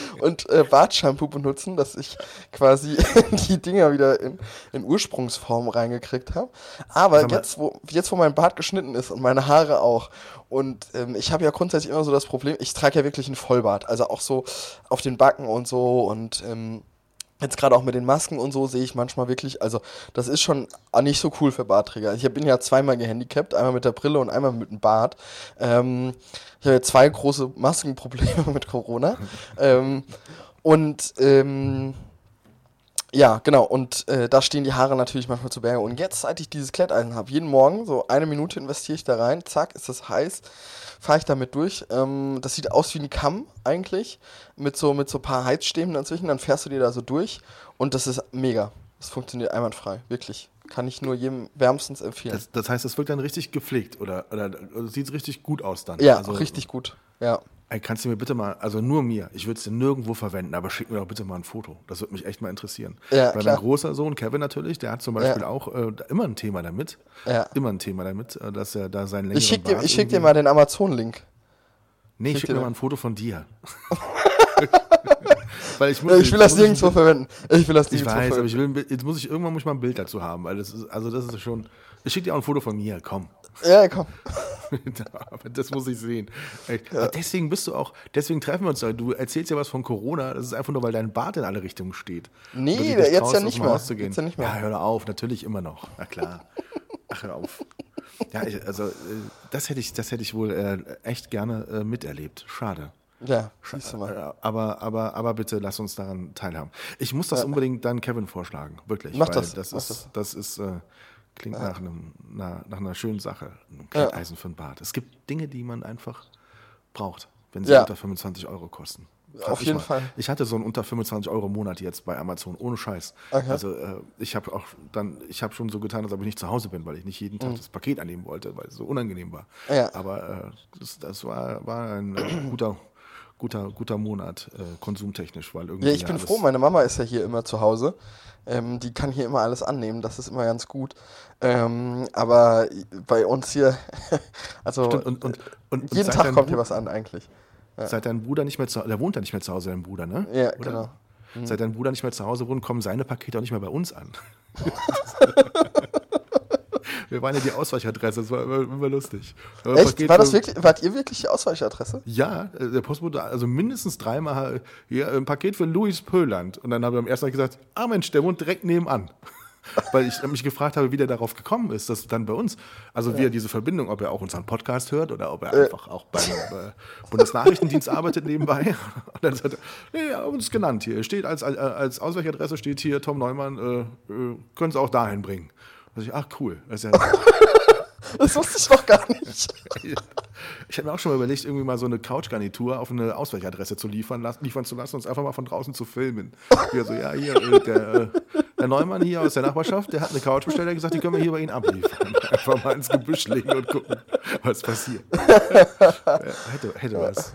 und äh, Bartshampoo benutzen, dass ich quasi die Dinger wieder in, in Ursprungsform reingekriegt habe. Aber jetzt wo, jetzt, wo mein Bart geschnitten ist und meine Haare auch, und ähm, ich habe ja grundsätzlich immer so das Problem, ich trage ja wirklich einen Vollbart. Also auch so auf den Backen und so und ähm, Jetzt gerade auch mit den Masken und so sehe ich manchmal wirklich, also das ist schon nicht so cool für Bartträger. Ich bin ja zweimal gehandicapt, einmal mit der Brille und einmal mit dem Bart. Ähm, ich habe ja zwei große Maskenprobleme mit Corona. ähm, und ähm, ja, genau, und äh, da stehen die Haare natürlich manchmal zu Berge. Und jetzt, seit ich dieses Kletteisen habe, jeden Morgen, so eine Minute investiere ich da rein, zack, ist das heiß, fahre ich damit durch. Ähm, das sieht aus wie ein Kamm eigentlich, mit so mit so ein paar Heizstäben dazwischen, dann fährst du dir da so durch und das ist mega. Das funktioniert einwandfrei, wirklich. Kann ich nur jedem wärmstens empfehlen. Das, das heißt, es wirkt dann richtig gepflegt oder, oder, oder sieht richtig gut aus dann. ja, also, richtig gut. Ja. Ey, kannst du mir bitte mal, also nur mir, ich würde es dir nirgendwo verwenden, aber schick mir doch bitte mal ein Foto. Das würde mich echt mal interessieren. Ja, Weil klar. mein großer Sohn Kevin natürlich, der hat zum Beispiel Ja. auch äh, immer ein Thema damit. Ja. Immer ein Thema damit, äh, dass er da seinen längeren Ich schicke dir, ich schick dir mal den Amazon-Link. Nee, schick schick dir mal ein Foto von dir. Weil ich, muss, ich will das ich- nirgendwo verwenden. Ich will das Ich nirgendwo weiß, aber verwenden. ich will, jetzt muss ich irgendwann muss ich mal ein Bild dazu haben, weil das ist, also das ist schon. Ich schicke dir auch ein Foto von mir, komm. Ja, komm. aber das muss ich sehen. Aber Deswegen bist du auch, deswegen treffen wir uns da. Du erzählst ja was von Corona, das ist einfach nur, weil dein Bart in alle Richtungen steht. Nee, jetzt ja traust, aus nicht mehr. Jetzt ja nicht mehr. Ja, hör auf, natürlich immer noch. Na klar. Ach, hör auf. Ja, ich, also äh, das hätte ich, das hätte ich wohl äh, echt gerne äh, miterlebt. Schade. Ja, siehst du mal. Äh, Aber, aber, aber bitte lass uns daran teilhaben. Ich muss das unbedingt dann Kevin vorschlagen, wirklich. Mach das, Das mach ist, das ist äh, klingt nach, einem, na, nach einer schönen Sache. Ein Kletteisen für ein Bad. Es gibt Dinge, die man einfach braucht, wenn sie Ja. unter 25 Euro kosten. Frag Auf jeden mal. Fall. Ich hatte so einen unter 25 Euro im Monat jetzt bei Amazon, ohne Scheiß. Okay. Also äh, ich habe auch dann, ich habe schon so getan, als ob ich nicht zu Hause bin, weil ich nicht jeden Tag Mhm. das Paket annehmen wollte, weil es so unangenehm war. Ja. Aber äh, das, das war, war ein äh, guter, guter, guter Monat, äh, konsumtechnisch, weil irgendwie. Ja, ich bin alles- froh, meine Mama ist ja hier immer zu Hause. Ähm, die kann hier immer alles annehmen, das ist immer ganz gut. Ähm, aber bei uns hier, also Stimmt, und, und, und, jeden Tag kommt hier was an eigentlich. Seit dein Bruder nicht mehr zu der wohnt ja nicht mehr zu Hause, dein Bruder, ne? Ja, Oder? genau. Seit dein Bruder nicht mehr zu Hause wohnt, kommen seine Pakete auch nicht mehr bei uns an. Wir waren ja die Ausweichadresse, das war immer, immer lustig. Aber Echt? Paket War das wirklich, wart ihr wirklich die Ausweichadresse? Ja, äh, der Postbote, also mindestens dreimal hier ein Paket für Luis Pöland. Und dann habe ich am ersten Tag gesagt, ah Mensch, der wohnt direkt nebenan. Weil ich mich gefragt habe, wie der darauf gekommen ist, dass dann bei uns, also wie er diese Verbindung, ob er auch unseren Podcast hört oder ob er einfach auch beim äh, Bundesnachrichtendienst arbeitet nebenbei. Und dann sagt er, nee, er hat uns genannt hier. Steht als, als, als Ausweichadresse steht hier Tom Neumann, äh, äh, können Sie auch dahin bringen. Sag ich, ach cool. Ja, Das wusste ich noch gar nicht. Ich habe mir auch schon mal überlegt, irgendwie mal so eine Couchgarnitur auf eine Ausweichadresse zu liefern, liefern zu lassen und uns einfach mal von draußen zu filmen. Hier so, ja, hier, äh, der, äh, der Neumann hier aus der Nachbarschaft, der hat eine Couch bestellt, der hat gesagt, die können wir hier bei Ihnen abliefern. Einfach mal ins Gebüsch legen und gucken, was passiert. Äh, hätte, hätte was.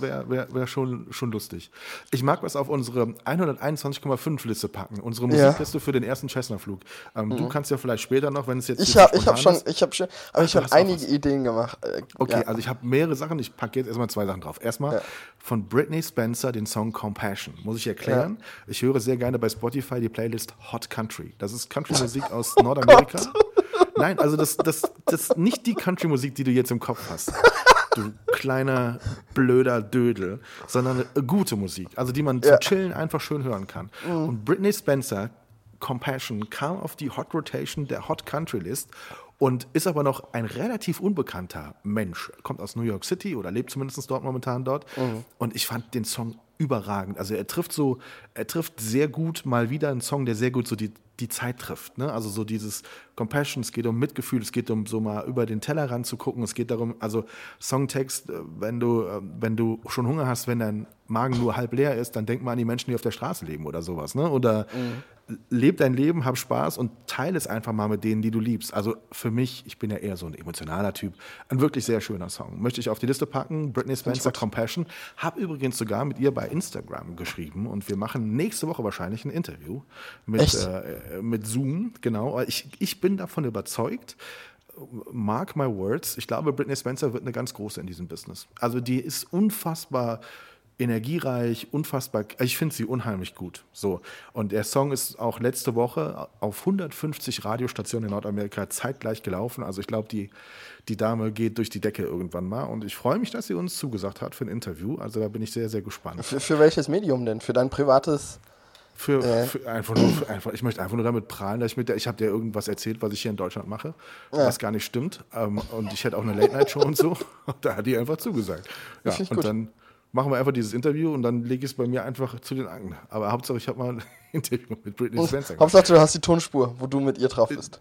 Wäre wär, wär schon, schon lustig. Ich mag was auf unsere 121,5 Liste packen, unsere Ja. Musikliste für den ersten Cessna-Flug. Ähm, Du kannst ja vielleicht später noch, wenn es jetzt Ich habe ich hab schon, ich habe schon, aber ich du habe einige. Ideen gemacht. Äh, Okay, ja. also ich habe mehrere Sachen. Ich packe jetzt erstmal zwei Sachen drauf. Erstmal Ja. von Britney Spencer den Song Compassion. Muss ich erklären. Ich höre sehr gerne bei Spotify die Playlist Hot Country. Das ist Country-Musik aus Nordamerika. Nein, also das, das, das ist nicht die Country-Musik, die du jetzt im Kopf hast. Du kleiner, blöder Dödel, sondern gute Musik, also die man Ja. zum Chillen einfach schön hören kann. Und Britney Spencer, Compassion, kam auf die Hot Rotation der Hot Country List und ist aber noch ein relativ unbekannter Mensch. Kommt aus New York City oder lebt zumindest dort momentan dort. Und ich fand den Song überragend. Also er trifft so, er trifft sehr gut mal wieder einen Song, der sehr gut so die, die Zeit trifft. Ne? Also so dieses Compassion, es geht um Mitgefühl, es geht um so mal über den Tellerrand zu gucken, es geht darum, also Songtext, äh, wenn du, äh, wenn du schon Hunger hast, wenn dein Magen nur halb leer ist, dann denk mal an die Menschen, die auf der Straße leben oder sowas. Ne? Oder leb dein Leben, hab Spaß und teile es einfach mal mit denen, die du liebst. Also für mich, ich bin ja eher so ein emotionaler Typ, ein wirklich sehr schöner Song. Möchte ich auf die Liste packen, Britney Spencer, Compassion. Hab übrigens sogar mit ihr bei Instagram geschrieben und wir machen nächste Woche wahrscheinlich ein Interview mit, äh, mit Zoom, genau. Ich, ich bin davon überzeugt, mark my words, ich glaube, Britney Spencer wird eine ganz große in diesem Business. Also die ist unfassbar energiereich, unfassbar, ich finde sie unheimlich gut. So. Und der Song ist auch letzte Woche auf 150 Radiostationen in Nordamerika zeitgleich gelaufen. Also ich glaube, die, die Dame geht durch die Decke irgendwann mal. Und ich freue mich, dass sie uns zugesagt hat für ein Interview. Also da bin ich sehr, sehr gespannt. für, für welches Medium denn? Für dein privates? Für, Äh. für einfach nur, für einfach, ich möchte einfach nur damit prahlen, dass ich mit der, ich habe dir irgendwas erzählt, was ich hier in Deutschland mache, was gar nicht stimmt. Ähm, und ich hätte auch eine Late-Night-Show und so. Und da hat die einfach zugesagt. Ja, und gut. dann machen wir einfach dieses Interview und dann lege ich es bei mir einfach zu den Akten. Aber Hauptsache, ich habe mal ein Interview mit Britney Spencer gemacht. Hauptsache, du hast die Tonspur, wo du mit ihr drauf bist.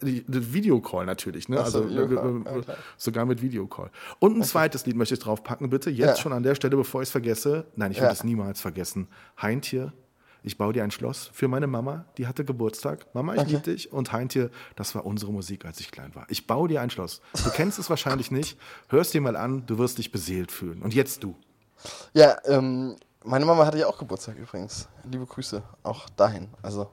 Die, die Videocall natürlich, ne? Ach so, also Videocall, äh, ja, klar. sogar mit Videocall. Und ein zweites Lied möchte ich draufpacken, bitte. Jetzt Ja. schon an der Stelle, bevor ich es vergesse. Nein, ich Ja. werde es niemals vergessen. Heintje, ich baue dir ein Schloss für meine Mama, die hatte Geburtstag. Mama, ich Okay. liebe dich. Und Heintje, das war unsere Musik, als ich klein war. Ich baue dir ein Schloss. Du kennst es wahrscheinlich nicht. Hörst dir mal an, du wirst dich beseelt fühlen. Und jetzt du. Ja, ähm, meine Mama hatte ja auch Geburtstag übrigens. Liebe Grüße auch dahin. Also,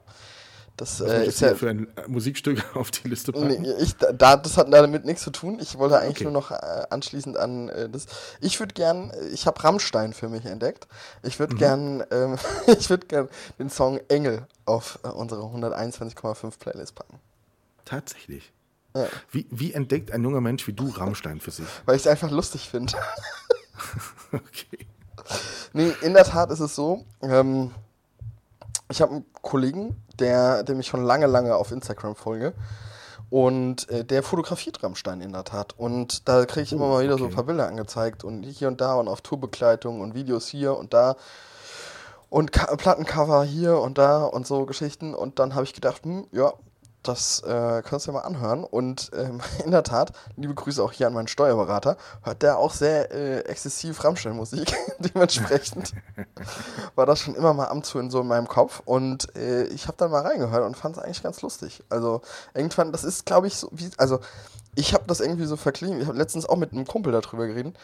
das äh, ist ja. für ein äh, Musikstück auf die Liste packen? Nee, ich, da, das hat damit nichts zu tun. Ich wollte eigentlich Okay. nur noch äh, anschließend an äh, das. Ich würde gern, ich habe Rammstein für mich entdeckt. Ich Mhm. würde gern, ähm, ich würde gern den Song Engel auf äh, unsere 121,5 Playlist packen. Tatsächlich. Ja. Wie, wie entdeckt ein junger Mensch wie du Rammstein für sich? Weil ich es einfach lustig finde. Okay. Nee, in der Tat ist es so. Ähm, ich habe einen Kollegen, der, dem ich schon lange, lange auf Instagram folge. Und äh, der fotografiert Rammstein in der Tat. Und da kriege ich immer Oh, mal wieder so okay. ein paar Bilder angezeigt. Und hier und da und auf Tourbegleitung und Videos hier und da. Und Ka Plattencover hier und da und so Geschichten. Und dann habe ich gedacht, hm, ja, das äh, kannst du dir mal anhören. Und ähm, in der Tat, liebe Grüße auch hier an meinen Steuerberater, hört der auch sehr äh, exzessiv Rammstein-Musik. Dementsprechend war das schon immer mal am zu in so in meinem Kopf. Und äh, ich habe dann mal reingehört und fand es eigentlich ganz lustig. Also irgendwann, das ist, glaube ich, so wie, also ich habe das irgendwie so verklingt. Ich habe letztens auch mit einem Kumpel darüber geredet.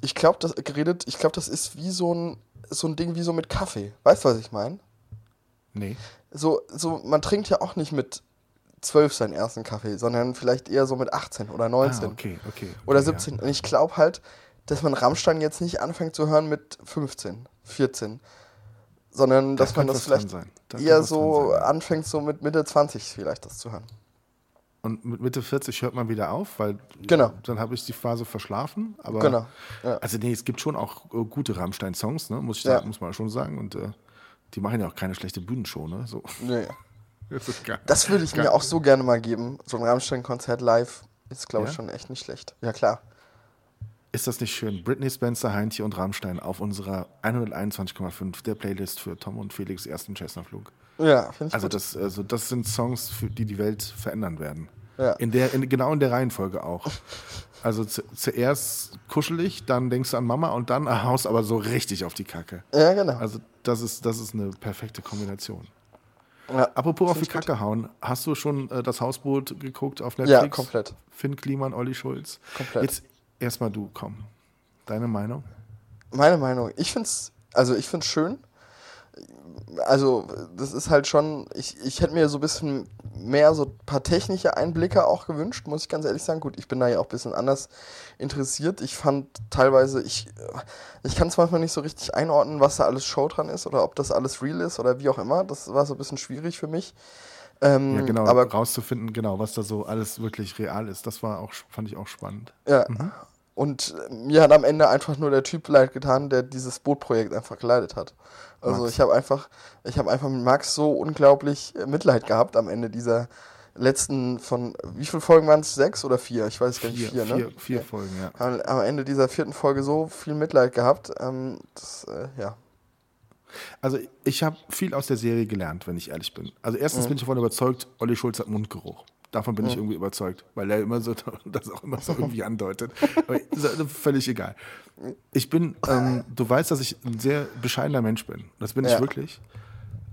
Ich glaube, das geredet, ich glaube, das ist wie so ein, so ein Ding wie so mit Kaffee. Weißt du, was ich meine? Nee. So, so, man trinkt ja auch nicht mit 12 seinen ersten Kaffee, sondern vielleicht eher so mit 18 oder 19. Ah, okay, okay. Oder okay, 17. Und ich glaube halt, dass man Rammstein jetzt nicht anfängt zu hören mit 15, 14. Sondern dass man das vielleicht. Da eher so anfängt, so mit Mitte 20 vielleicht das zu hören. Und mit Mitte 40 hört man wieder auf, weil Genau. dann habe ich die Phase verschlafen. Aber Genau. Ja. Also nee, es gibt schon auch äh, gute Rammstein-Songs, ne? muss, ich Ja. muss man schon sagen. Und äh, die machen ja auch keine schlechte Bühnenshow, ne? So. Nee. Das geil. Das würde ich mir auch so gerne mal geben. So ein Rammstein-Konzert live ist, glaube ich, Ja? schon echt nicht schlecht. Ja, klar. Ist das nicht schön? Britney Spencer, Heintje und Rammstein auf unserer 121,5 der Playlist für Tom und Felix ersten Cessna-Flug. Ja, finde ich Also gut. das, also das sind Songs, die die Welt verändern werden. Ja. In der, in, genau in der Reihenfolge auch. Also zu, zuerst kuschelig, dann denkst du an Mama und dann haust aber so richtig auf die Kacke. ja, genau. Also das ist, das ist eine perfekte Kombination. Ja. Apropos auf die gut. Kacke hauen, hast du schon äh, das Hausboot geguckt auf Netflix? Ja, komplett. Finn Kliman, Olli Schulz. Komplett. Jetzt erstmal du, komm. Deine Meinung? Meine Meinung. Ich finde es, also ich finde es schön. Also, das ist halt schon, ich, ich hätte mir so ein bisschen mehr so ein paar technische Einblicke auch gewünscht, muss ich ganz ehrlich sagen. Gut, ich bin da ja auch ein bisschen anders interessiert. Ich fand teilweise, ich, ich kann es manchmal nicht so richtig einordnen, was da alles Show dran ist oder ob das alles real ist oder wie auch immer. Das war so ein bisschen schwierig für mich. Ähm, Ja, genau, Aber rauszufinden, genau, was da so alles wirklich real ist. Das war auch, fand ich auch spannend. Ja. Und äh, mir hat am Ende einfach nur der Typ leid getan, der dieses Bootprojekt einfach geleitet hat. Also Max. ich habe einfach, ich habe einfach mit Max so unglaublich äh, Mitleid gehabt am Ende dieser letzten von, wie viele Folgen waren es? Sechs oder vier? Ich weiß gar nicht, Vier, vier, vier, ne? vier Folgen, ja. Am, am Ende dieser vierten Folge so viel Mitleid gehabt. Ähm, das, äh, ja. Also ich habe viel aus der Serie gelernt, wenn ich ehrlich bin. Also erstens bin ich davon überzeugt, Olli Schulz hat Mundgeruch. Davon bin ich irgendwie überzeugt, weil er immer so das auch immer so irgendwie andeutet. Aber ja völlig egal. Ich bin, ähm, du weißt, dass ich ein sehr bescheidener Mensch bin. Das bin ich Ja. wirklich.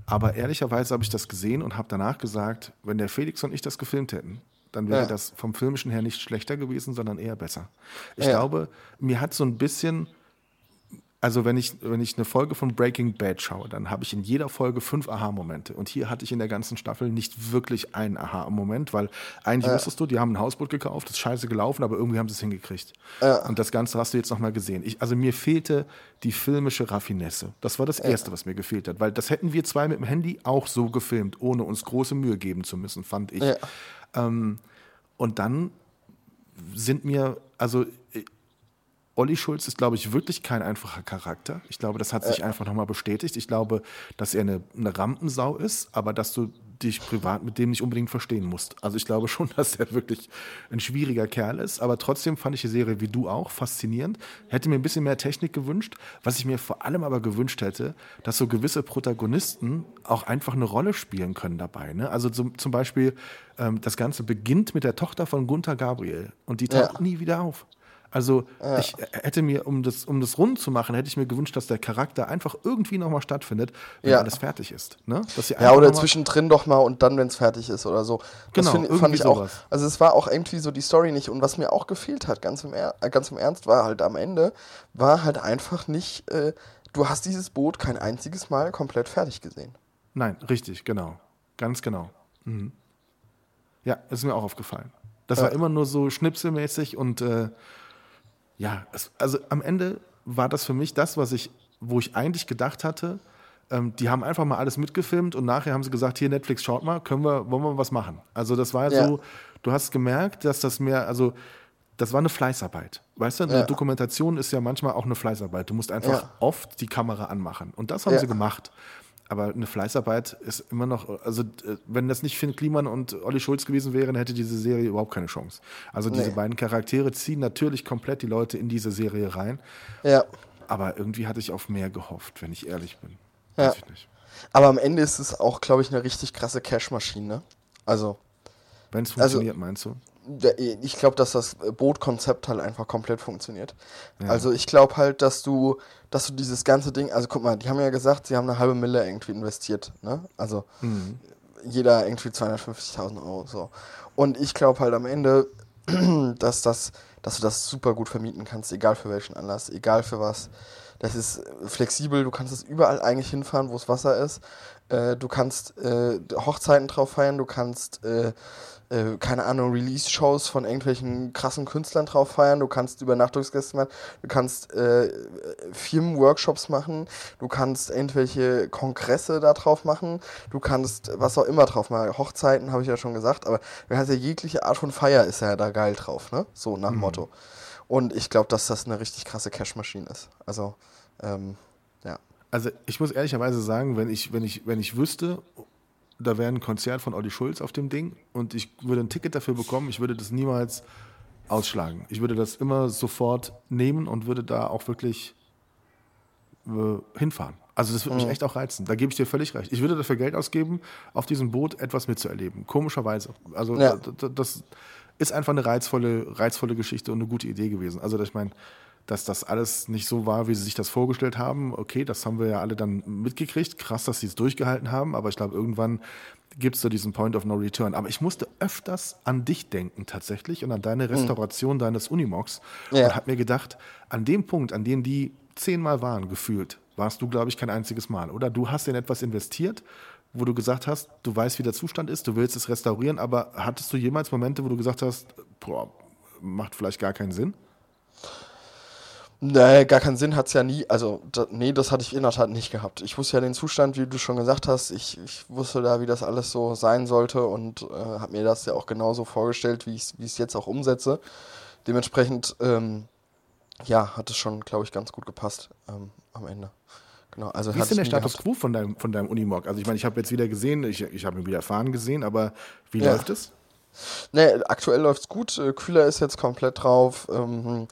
Aber ehrlicherweise habe ich das gesehen und habe danach gesagt, wenn der Felix und ich das gefilmt hätten, dann wäre Ja. das vom filmischen her nicht schlechter gewesen, sondern eher besser. Ich Ja. glaube, mir hat so ein bisschen also wenn ich, wenn ich eine Folge von Breaking Bad schaue, dann habe ich in jeder Folge fünf Aha-Momente. Und hier hatte ich in der ganzen Staffel nicht wirklich einen Aha-Moment, weil eigentlich wusstest du, die haben ein Hausboot gekauft, ist scheiße gelaufen, aber irgendwie haben sie es hingekriegt. Und das Ganze hast du jetzt nochmal gesehen. Ich, also mir fehlte die filmische Raffinesse. Das war das Erste, was mir gefehlt hat. Weil das hätten wir zwei mit dem Handy auch so gefilmt, ohne uns große Mühe geben zu müssen, fand ich. Ähm, und dann sind mir, also äh, Olli Schulz ist, glaube ich, wirklich kein einfacher Charakter. Ich glaube, das hat sich einfach nochmal bestätigt. Ich glaube, dass er eine, eine Rampensau ist, aber dass du dich privat mit dem nicht unbedingt verstehen musst. Also ich glaube schon, dass er wirklich ein schwieriger Kerl ist, aber trotzdem fand ich die Serie wie du auch faszinierend. Hätte mir ein bisschen mehr Technik gewünscht. Was ich mir vor allem aber gewünscht hätte, dass so gewisse Protagonisten auch einfach eine Rolle spielen können dabei. Ne? Also zum, zum Beispiel, ähm, das Ganze beginnt mit der Tochter von Gunther Gabriel und die taucht Ja. nie wieder auf. Also ich hätte mir, um das, um das rund zu machen, hätte ich mir gewünscht, dass der Charakter einfach irgendwie nochmal stattfindet, wenn Ja. alles fertig ist. Ne? Dass sie Ja, oder zwischendrin doch mal und dann, wenn es fertig ist oder so. Das Genau, find, fand ich auch. sowas. Also es war auch irgendwie so die Story nicht. Und was mir auch gefehlt hat, ganz im, er äh, ganz im Ernst, war halt am Ende, war halt einfach nicht, äh, du hast dieses Boot kein einziges Mal komplett fertig gesehen. Nein, richtig, genau. Ganz genau. Mhm. Ja, ist mir auch aufgefallen. Das war immer nur so schnipselmäßig und äh, ja, es, also am Ende war das für mich das, was ich, wo ich eigentlich gedacht hatte, ähm, die haben einfach mal alles mitgefilmt und nachher haben sie gesagt, hier Netflix, schaut mal, können wir, wollen wir was machen? Also das war Ja. so, du hast gemerkt, dass das mehr, also das war eine Fleißarbeit. Weißt du, eine Ja. Dokumentation ist ja manchmal auch eine Fleißarbeit. Du musst einfach Ja. oft die Kamera anmachen. Und das haben sie gemacht. Aber eine Fleißarbeit ist immer noch, also äh, wenn das nicht Finn Kliman und Olli Schulz gewesen wären, hätte diese Serie überhaupt keine Chance. Also diese Nee. beiden Charaktere ziehen natürlich komplett die Leute in diese Serie rein. Ja. Aber irgendwie hatte ich auf mehr gehofft, wenn ich ehrlich bin. Ja. Weiß ich nicht. Aber am Ende ist es auch, glaube ich, eine richtig krasse Cash-Maschine. Also, Wenn es Also- funktioniert, meinst du? Ich glaube, dass das Bootkonzept halt einfach komplett funktioniert. Also ich glaube halt, dass du, dass du dieses ganze Ding, also guck mal, die haben ja gesagt, sie haben eine halbe Mille irgendwie investiert, ne? Also Mhm. jeder irgendwie 250.000 Euro so. Und ich glaube halt am Ende, dass, das, dass du das super gut vermieten kannst, egal für welchen Anlass, egal für was. Das ist flexibel, du kannst es überall eigentlich hinfahren, wo es Wasser ist. Äh, du kannst äh, Hochzeiten drauf feiern, du kannst äh, äh, keine Ahnung, Release-Shows von irgendwelchen krassen Künstlern drauf feiern, du kannst Übernachtungsgäste machen, du kannst äh, Firmen-Workshops machen, du kannst irgendwelche Kongresse da drauf machen, du kannst was auch immer drauf machen. Hochzeiten habe ich ja schon gesagt, aber du hast ja jegliche Art von Feier ist ja da geil drauf, ne? So nach mhm. Motto. Und ich glaube, dass das eine richtig krasse Cash-Maschine ist. Also, ähm, ja. Also ich muss ehrlicherweise sagen, wenn ich, wenn ich, wenn ich wüsste, da wäre ein Konzert von Olli Schulz auf dem Ding und ich würde ein Ticket dafür bekommen, ich würde das niemals ausschlagen. Ich würde das immer sofort nehmen und würde da auch wirklich äh, hinfahren. Also das würde mich mhm. echt auch reizen. Da gebe ich dir völlig recht. Ich würde dafür Geld ausgeben, auf diesem Boot etwas mitzuerleben. Komischerweise. Also ja. das, das ist einfach eine reizvolle, reizvolle Geschichte und eine gute Idee gewesen. Also ich meine, dass das alles nicht so war, wie sie sich das vorgestellt haben. Okay, das haben wir ja alle dann mitgekriegt. Krass, dass sie es durchgehalten haben, aber ich glaube, irgendwann gibt es da diesen Point of No Return. Aber ich musste öfters an dich denken tatsächlich und an deine hm. Restauration mhm. deines Unimox ja. und habe mir gedacht, an dem Punkt, an dem die zehnmal waren, gefühlt, warst du, glaube ich, kein einziges Mal, oder? Du hast in etwas investiert, wo du gesagt hast, du weißt, wie der Zustand ist, du willst es restaurieren, aber hattest du jemals Momente, wo du gesagt hast, boah, macht vielleicht gar keinen Sinn? Nee, gar keinen Sinn hat es ja nie. Also, da, nee, das hatte ich in der Tat nicht gehabt. Ich wusste ja den Zustand, wie du schon gesagt hast. Ich, ich wusste da, wie das alles so sein sollte und äh, habe mir das ja auch genauso vorgestellt, wie ich es jetzt auch umsetze. Dementsprechend, ähm, ja, hat es schon, glaube ich, ganz gut gepasst ähm, am Ende. Genau, also wie ist denn der Status quo von deinem, von deinem Unimog? Also, ich meine, ich habe jetzt wieder gesehen, ich, ich habe ihn wieder fahren gesehen, aber wie ja. läuft es? Nee, aktuell läuft es gut. Äh, Kühler ist jetzt komplett drauf. Ähm,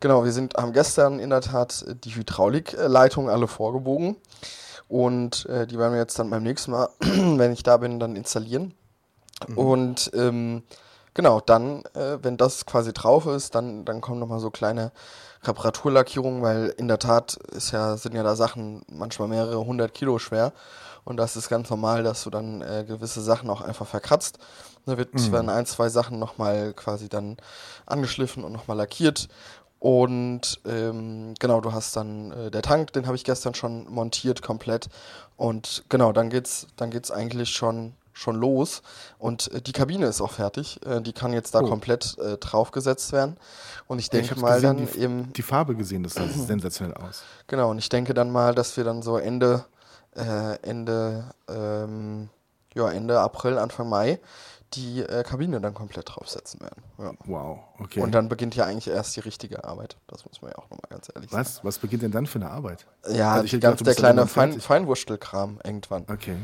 Genau, wir sind, haben gestern in der Tat die Hydraulikleitungen alle vorgebogen. Und äh, die werden wir jetzt dann beim nächsten Mal, wenn ich da bin, dann installieren. Mhm. Und ähm, genau, dann, äh, wenn das quasi drauf ist, dann, dann kommen nochmal so kleine Reparaturlackierungen, weil in der Tat ist ja, sind ja da Sachen manchmal mehrere hundert Kilo schwer. Und das ist ganz normal, dass du dann äh, gewisse Sachen auch einfach verkratzt. Da wird, mhm. werden ein, zwei Sachen nochmal quasi dann angeschliffen und nochmal lackiert. Und ähm, genau, du hast dann äh, der Tank, den habe ich gestern schon montiert komplett. Und genau, dann geht's, dann geht's eigentlich schon schon los und äh, die Kabine ist auch fertig. Äh, die kann jetzt da oh. komplett äh, draufgesetzt werden. Und ich denke ich mal gesehen, dann die, eben. Die Farbe gesehen, das sah sensationell aus. Genau, und ich denke dann mal, dass wir dann so Ende, äh, Ende, ähm, ja, Ende April, Anfang Mai die äh, Kabine dann komplett draufsetzen werden. Ja. Wow, okay. Und dann beginnt ja eigentlich erst die richtige Arbeit. Das muss man ja auch nochmal ganz ehrlich Was? sagen. Was beginnt denn dann für eine Arbeit? Ja, also ganz gedacht, der kleine Fein, Feinwurstelkram irgendwann. Okay.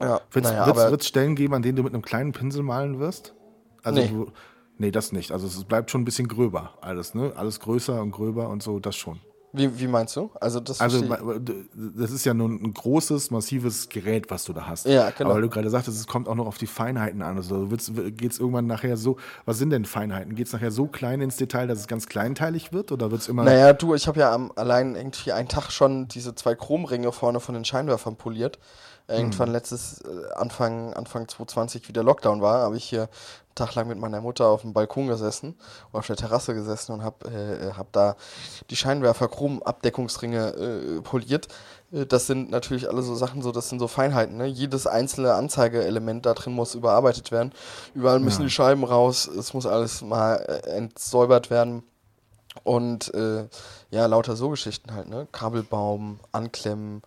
Ja, wird es naja, Stellen geben, an denen du mit einem kleinen Pinsel malen wirst? Also nee. Du, nee, das nicht. Also es bleibt schon ein bisschen gröber alles, ne? Alles größer und gröber und so, das schon. Wie, wie meinst du? Also, das, also das ist ja nun ein großes, massives Gerät, was du da hast. Ja, genau. Aber weil du gerade sagtest, es kommt auch noch auf die Feinheiten an. Also geht es irgendwann nachher so, was sind denn Feinheiten? Geht es nachher so klein ins Detail, dass es ganz kleinteilig wird? Oder wird es immer. Naja, du, ich habe ja am, allein irgendwie einen Tag schon diese zwei Chromringe vorne von den Scheinwerfern poliert irgendwann hm. letztes äh, Anfang Anfang 2020 wieder Lockdown war, habe ich hier einen Tag lang mit meiner Mutter auf dem Balkon gesessen oder auf der Terrasse gesessen und habe äh, äh, hab da die Scheinwerfer Chrom Abdeckungsringe äh, poliert. Äh, das sind natürlich alle so Sachen, so das sind so Feinheiten. Ne? Jedes einzelne Anzeigeelement da drin muss überarbeitet werden. Überall müssen ja. die Scheiben raus. Es muss alles mal äh, entsäubert werden. Und ja, lauter so Geschichten halt, ne? Kabelbaum, Anklemmen,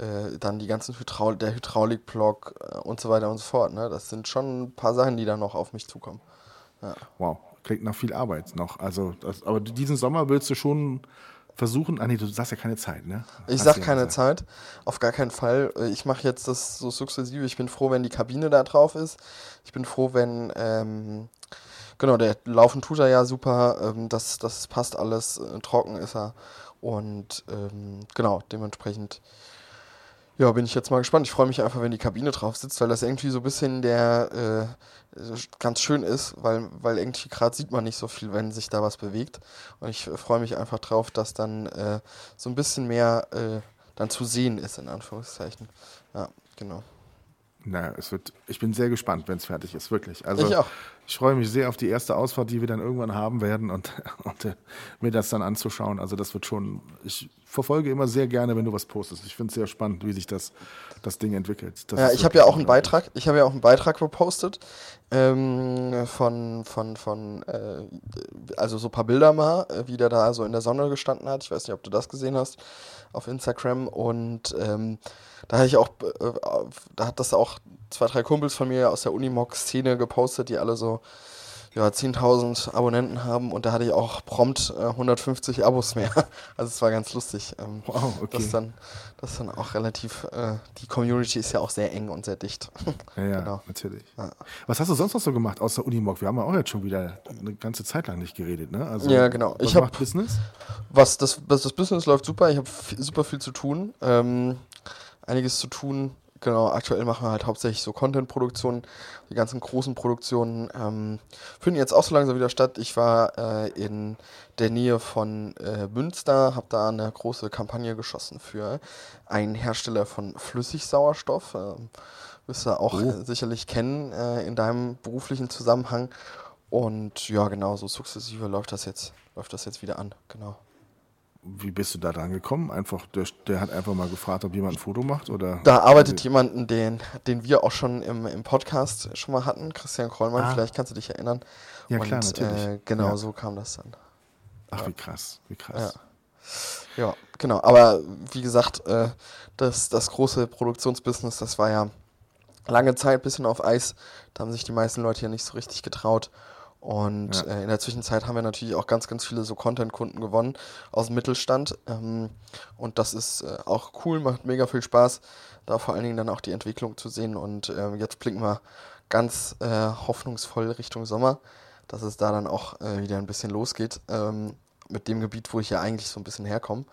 äh, dann die ganzen Hydraul der Hydraulikblock äh, und so weiter und so fort. Ne? Das sind schon ein paar Sachen, die da noch auf mich zukommen. Ja. Wow, klingt nach viel Arbeit noch. Also, das, aber diesen Sommer willst du schon versuchen. Ah nee, du sagst ja keine Zeit, ne? Ich sag keine Zeit. auf gar keinen Fall. Äh, ich mache jetzt das so sukzessive. Ich bin froh, wenn die Kabine da drauf ist. Ich bin froh, wenn ähm, genau der Laufen tut er ja super. Ähm, das, das passt alles. Äh, trocken ist er und ähm, genau dementsprechend ja, bin ich jetzt mal gespannt. Ich freue mich einfach, wenn die Kabine drauf sitzt, weil das irgendwie so ein bisschen der äh, ganz schön ist, weil, weil irgendwie gerade sieht man nicht so viel, wenn sich da was bewegt. Und ich freue mich einfach drauf, dass dann äh, so ein bisschen mehr äh, dann zu sehen ist, in Anführungszeichen. Ja, genau. Naja, es wird, ich bin sehr gespannt, wenn es fertig ist, wirklich. Also, ich auch. Ich freue mich sehr auf die erste Ausfahrt, die wir dann irgendwann haben werden und, und äh, mir das dann anzuschauen. Also das wird schon, ich verfolge immer sehr gerne, wenn du was postest. Ich finde es sehr spannend, wie sich das, das Ding entwickelt. Das ja, ich habe ja auch einen Beitrag, ich habe ja auch einen Beitrag gepostet ähm, von, von, von äh, also so ein paar Bilder mal, äh, wie der da so in der Sonne gestanden hat. Ich weiß nicht, ob du das gesehen hast auf Instagram und ähm, da hatte ich auch, äh, da hat das auch zwei, drei Kumpels von mir aus der Unimog-Szene gepostet, die alle so ja, 10.000 Abonnenten haben und da hatte ich auch prompt äh, 150 Abos mehr. Also es war ganz lustig. Ähm, wow, okay. Das dann, das dann auch relativ, äh, die Community ist ja auch sehr eng und sehr dicht. Ja, ja genau. natürlich. Ja. Was hast du sonst noch so gemacht außer Unimog? Wir haben ja auch jetzt schon wieder eine ganze Zeit lang nicht geredet, ne? Also, ja, genau. Was ich macht Business? Was das, das Business läuft super. Ich habe super viel zu tun. Ähm, einiges zu tun. Genau, aktuell machen wir halt hauptsächlich so Content-Produktionen. Die ganzen großen Produktionen ähm, finden jetzt auch so langsam wieder statt. Ich war äh, in der Nähe von äh, Münster, habe da eine große Kampagne geschossen für einen Hersteller von Flüssigsauerstoff. Ähm, wirst du auch oh. sicherlich kennen äh, in deinem beruflichen Zusammenhang. Und ja, genau, so sukzessive läuft das jetzt, läuft das jetzt wieder an. Genau. Wie bist du da dran gekommen? Einfach, der, der, hat einfach mal gefragt, ob jemand ein Foto macht oder? Da arbeitet jemanden, den, den wir auch schon im, im Podcast schon mal hatten, Christian Krollmann, ah. vielleicht kannst du dich erinnern. Ja, Und, klar, natürlich. Äh, genau, ja. so kam das dann. Ach, ja. wie krass, wie krass. Ja. ja, genau. Aber wie gesagt, äh, das, das große Produktionsbusiness, das war ja lange Zeit ein bisschen auf Eis. Da haben sich die meisten Leute ja nicht so richtig getraut. Und ja. äh, in der Zwischenzeit haben wir natürlich auch ganz, ganz viele so Content-Kunden gewonnen aus dem Mittelstand. Ähm, und das ist äh, auch cool, macht mega viel Spaß, da vor allen Dingen dann auch die Entwicklung zu sehen. Und äh, jetzt blicken wir ganz äh, hoffnungsvoll Richtung Sommer, dass es da dann auch äh, wieder ein bisschen losgeht ähm, mit dem Gebiet, wo ich ja eigentlich so ein bisschen herkomme.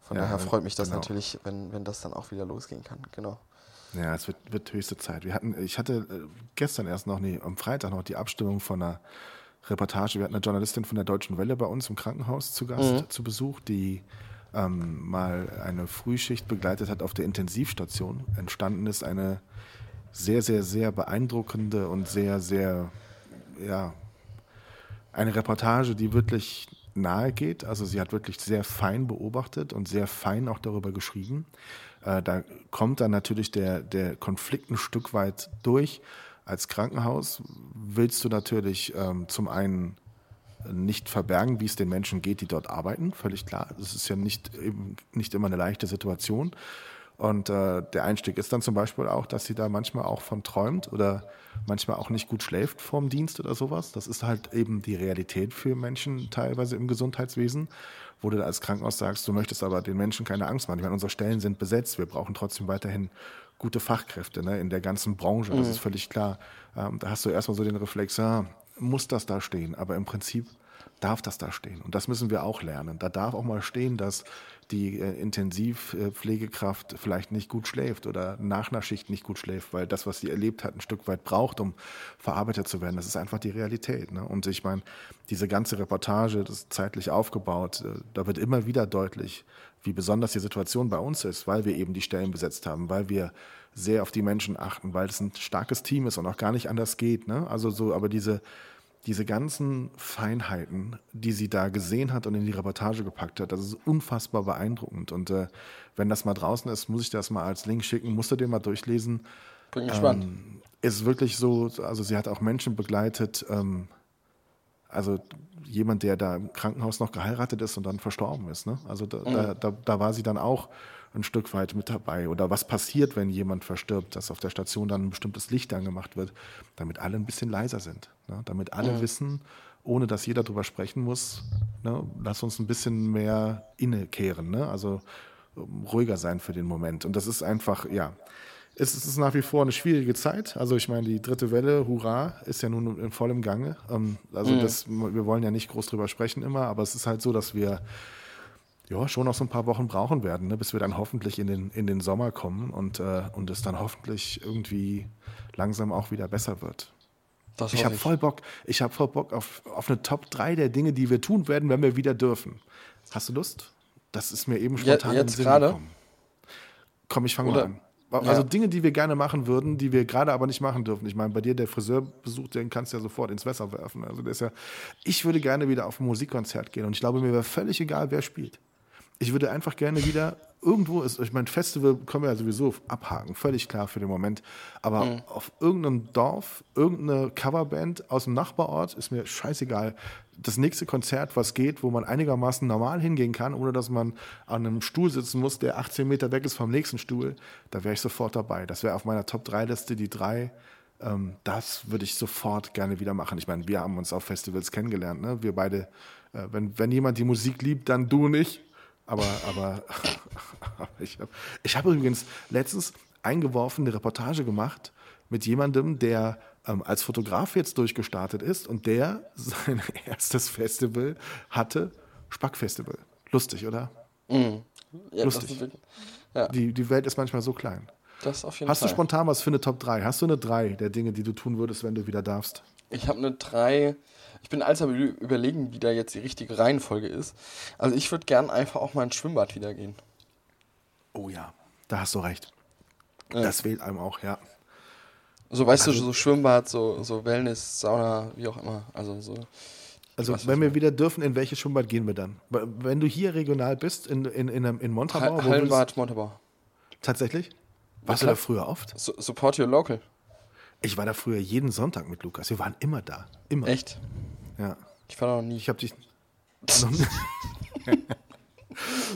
Von ja, daher freut mich das genau. natürlich, wenn, wenn das dann auch wieder losgehen kann. Genau. Ja, es wird, wird höchste Zeit. Wir hatten, ich hatte äh, gestern erst noch, nee, am Freitag noch die Abstimmung von einer Reportage. Wir hatten eine Journalistin von der Deutschen Welle bei uns im Krankenhaus zu Gast, mhm. zu Besuch, die ähm, mal eine Frühschicht begleitet hat auf der Intensivstation. Entstanden ist eine sehr, sehr, sehr beeindruckende und sehr, sehr, ja, eine Reportage, die wirklich nahe geht. Also sie hat wirklich sehr fein beobachtet und sehr fein auch darüber geschrieben. Äh, da kommt dann natürlich der, der Konflikt ein Stück weit durch. Als Krankenhaus willst du natürlich ähm, zum einen nicht verbergen, wie es den Menschen geht, die dort arbeiten, völlig klar. Das ist ja nicht, nicht immer eine leichte Situation. Und äh, der Einstieg ist dann zum Beispiel auch, dass sie da manchmal auch von träumt oder manchmal auch nicht gut schläft vorm Dienst oder sowas. Das ist halt eben die Realität für Menschen teilweise im Gesundheitswesen wo du da als Krankenhaus sagst, du möchtest aber den Menschen keine Angst machen. Ich meine, unsere Stellen sind besetzt, wir brauchen trotzdem weiterhin gute Fachkräfte ne, in der ganzen Branche, das mhm. ist völlig klar. Ähm, da hast du erstmal so den Reflex, ja, muss das da stehen, aber im Prinzip darf das da stehen. Und das müssen wir auch lernen. Da darf auch mal stehen, dass die äh, Intensivpflegekraft vielleicht nicht gut schläft oder nach einer Schicht nicht gut schläft, weil das, was sie erlebt hat, ein Stück weit braucht, um verarbeitet zu werden. Das ist einfach die Realität. Ne? Und ich meine, diese ganze Reportage, das ist zeitlich aufgebaut, äh, da wird immer wieder deutlich, wie besonders die Situation bei uns ist, weil wir eben die Stellen besetzt haben, weil wir sehr auf die Menschen achten, weil es ein starkes Team ist und auch gar nicht anders geht. Ne? Also so, aber diese diese ganzen Feinheiten, die sie da gesehen hat und in die Reportage gepackt hat, das ist unfassbar beeindruckend. Und äh, wenn das mal draußen ist, muss ich das mal als Link schicken, musst du den mal durchlesen. Bin gespannt. Ähm, ist wirklich so, also sie hat auch Menschen begleitet, ähm, also jemand, der da im Krankenhaus noch geheiratet ist und dann verstorben ist. Ne? Also da, mhm. da, da, da war sie dann auch ein Stück weit mit dabei. Oder was passiert, wenn jemand verstirbt, dass auf der Station dann ein bestimmtes Licht angemacht wird, damit alle ein bisschen leiser sind. Ne? Damit alle mhm. wissen, ohne dass jeder darüber sprechen muss, ne? lass uns ein bisschen mehr innekehren. Ne? Also ähm, ruhiger sein für den Moment. Und das ist einfach, ja, es ist nach wie vor eine schwierige Zeit. Also ich meine, die dritte Welle, hurra, ist ja nun in vollem Gange. Ähm, also mhm. das, wir wollen ja nicht groß drüber sprechen immer, aber es ist halt so, dass wir ja, schon noch so ein paar Wochen brauchen werden, ne, bis wir dann hoffentlich in den, in den Sommer kommen und, äh, und es dann hoffentlich irgendwie langsam auch wieder besser wird. Das ich habe voll Bock, ich habe voll Bock auf, auf eine Top 3 der Dinge, die wir tun werden, wenn wir wieder dürfen. Hast du Lust? Das ist mir eben spontan ja, jetzt gerade. Komm, ich fange mal an. Also Ja. Dinge, die wir gerne machen würden, die wir gerade aber nicht machen dürfen. Ich meine, bei dir der Friseurbesuch, den kannst du ja sofort ins Wasser werfen. Also das ist ja, ich würde gerne wieder auf ein Musikkonzert gehen und ich glaube, mir wäre völlig egal, wer spielt. Ich würde einfach gerne wieder irgendwo ist, ich meine, Festival können wir ja sowieso abhaken, völlig klar für den Moment. Aber Mhm. auf irgendeinem Dorf, irgendeine Coverband aus dem Nachbarort, ist mir scheißegal. Das nächste Konzert, was geht, wo man einigermaßen normal hingehen kann, ohne dass man an einem Stuhl sitzen muss, der 18 Meter weg ist vom nächsten Stuhl, da wäre ich sofort dabei. Das wäre auf meiner Top-3-Liste die drei. Ähm, das würde ich sofort gerne wieder machen. Ich meine, wir haben uns auf Festivals kennengelernt. Ne? Wir beide, äh, wenn, wenn jemand die Musik liebt, dann du und ich. Aber, aber ich habe ich hab übrigens letztens eingeworfen eine Reportage gemacht mit jemandem, der ähm, als Fotograf jetzt durchgestartet ist und der sein erstes Festival hatte, Spackfestival. Lustig, oder? Ja, Lustig. Das ja, Die, die Welt ist manchmal so klein. das auf jeden Hast Fall. du spontan was für eine Top 3? Hast du eine 3 der Dinge, die du tun würdest, wenn du wieder darfst? Ich habe eine 3. Ich bin Ü- überlegen, wie da jetzt die richtige Reihenfolge ist. Also ich würde gern einfach auch mal ins Schwimmbad wieder gehen. Oh ja, da hast du recht. Ja. Das wählt einem auch, ja. So, weißt du, so Schwimmbad, so, so Wellness, Sauna, wie auch immer. Also so. Also, wenn du wir wieder dürfen, in welches Schwimmbad gehen wir dann? Wenn du hier regional bist, in, in, in, in Montabaur, Ha wo würdest- Hallenbad, Montabaur. Tatsächlich? Warst du klar. da früher oft? So, support your local. Ich war da früher jeden Sonntag mit Lukas. Wir waren immer da. Immer. Echt? Ja. Ich war noch nie. Ich habe dich.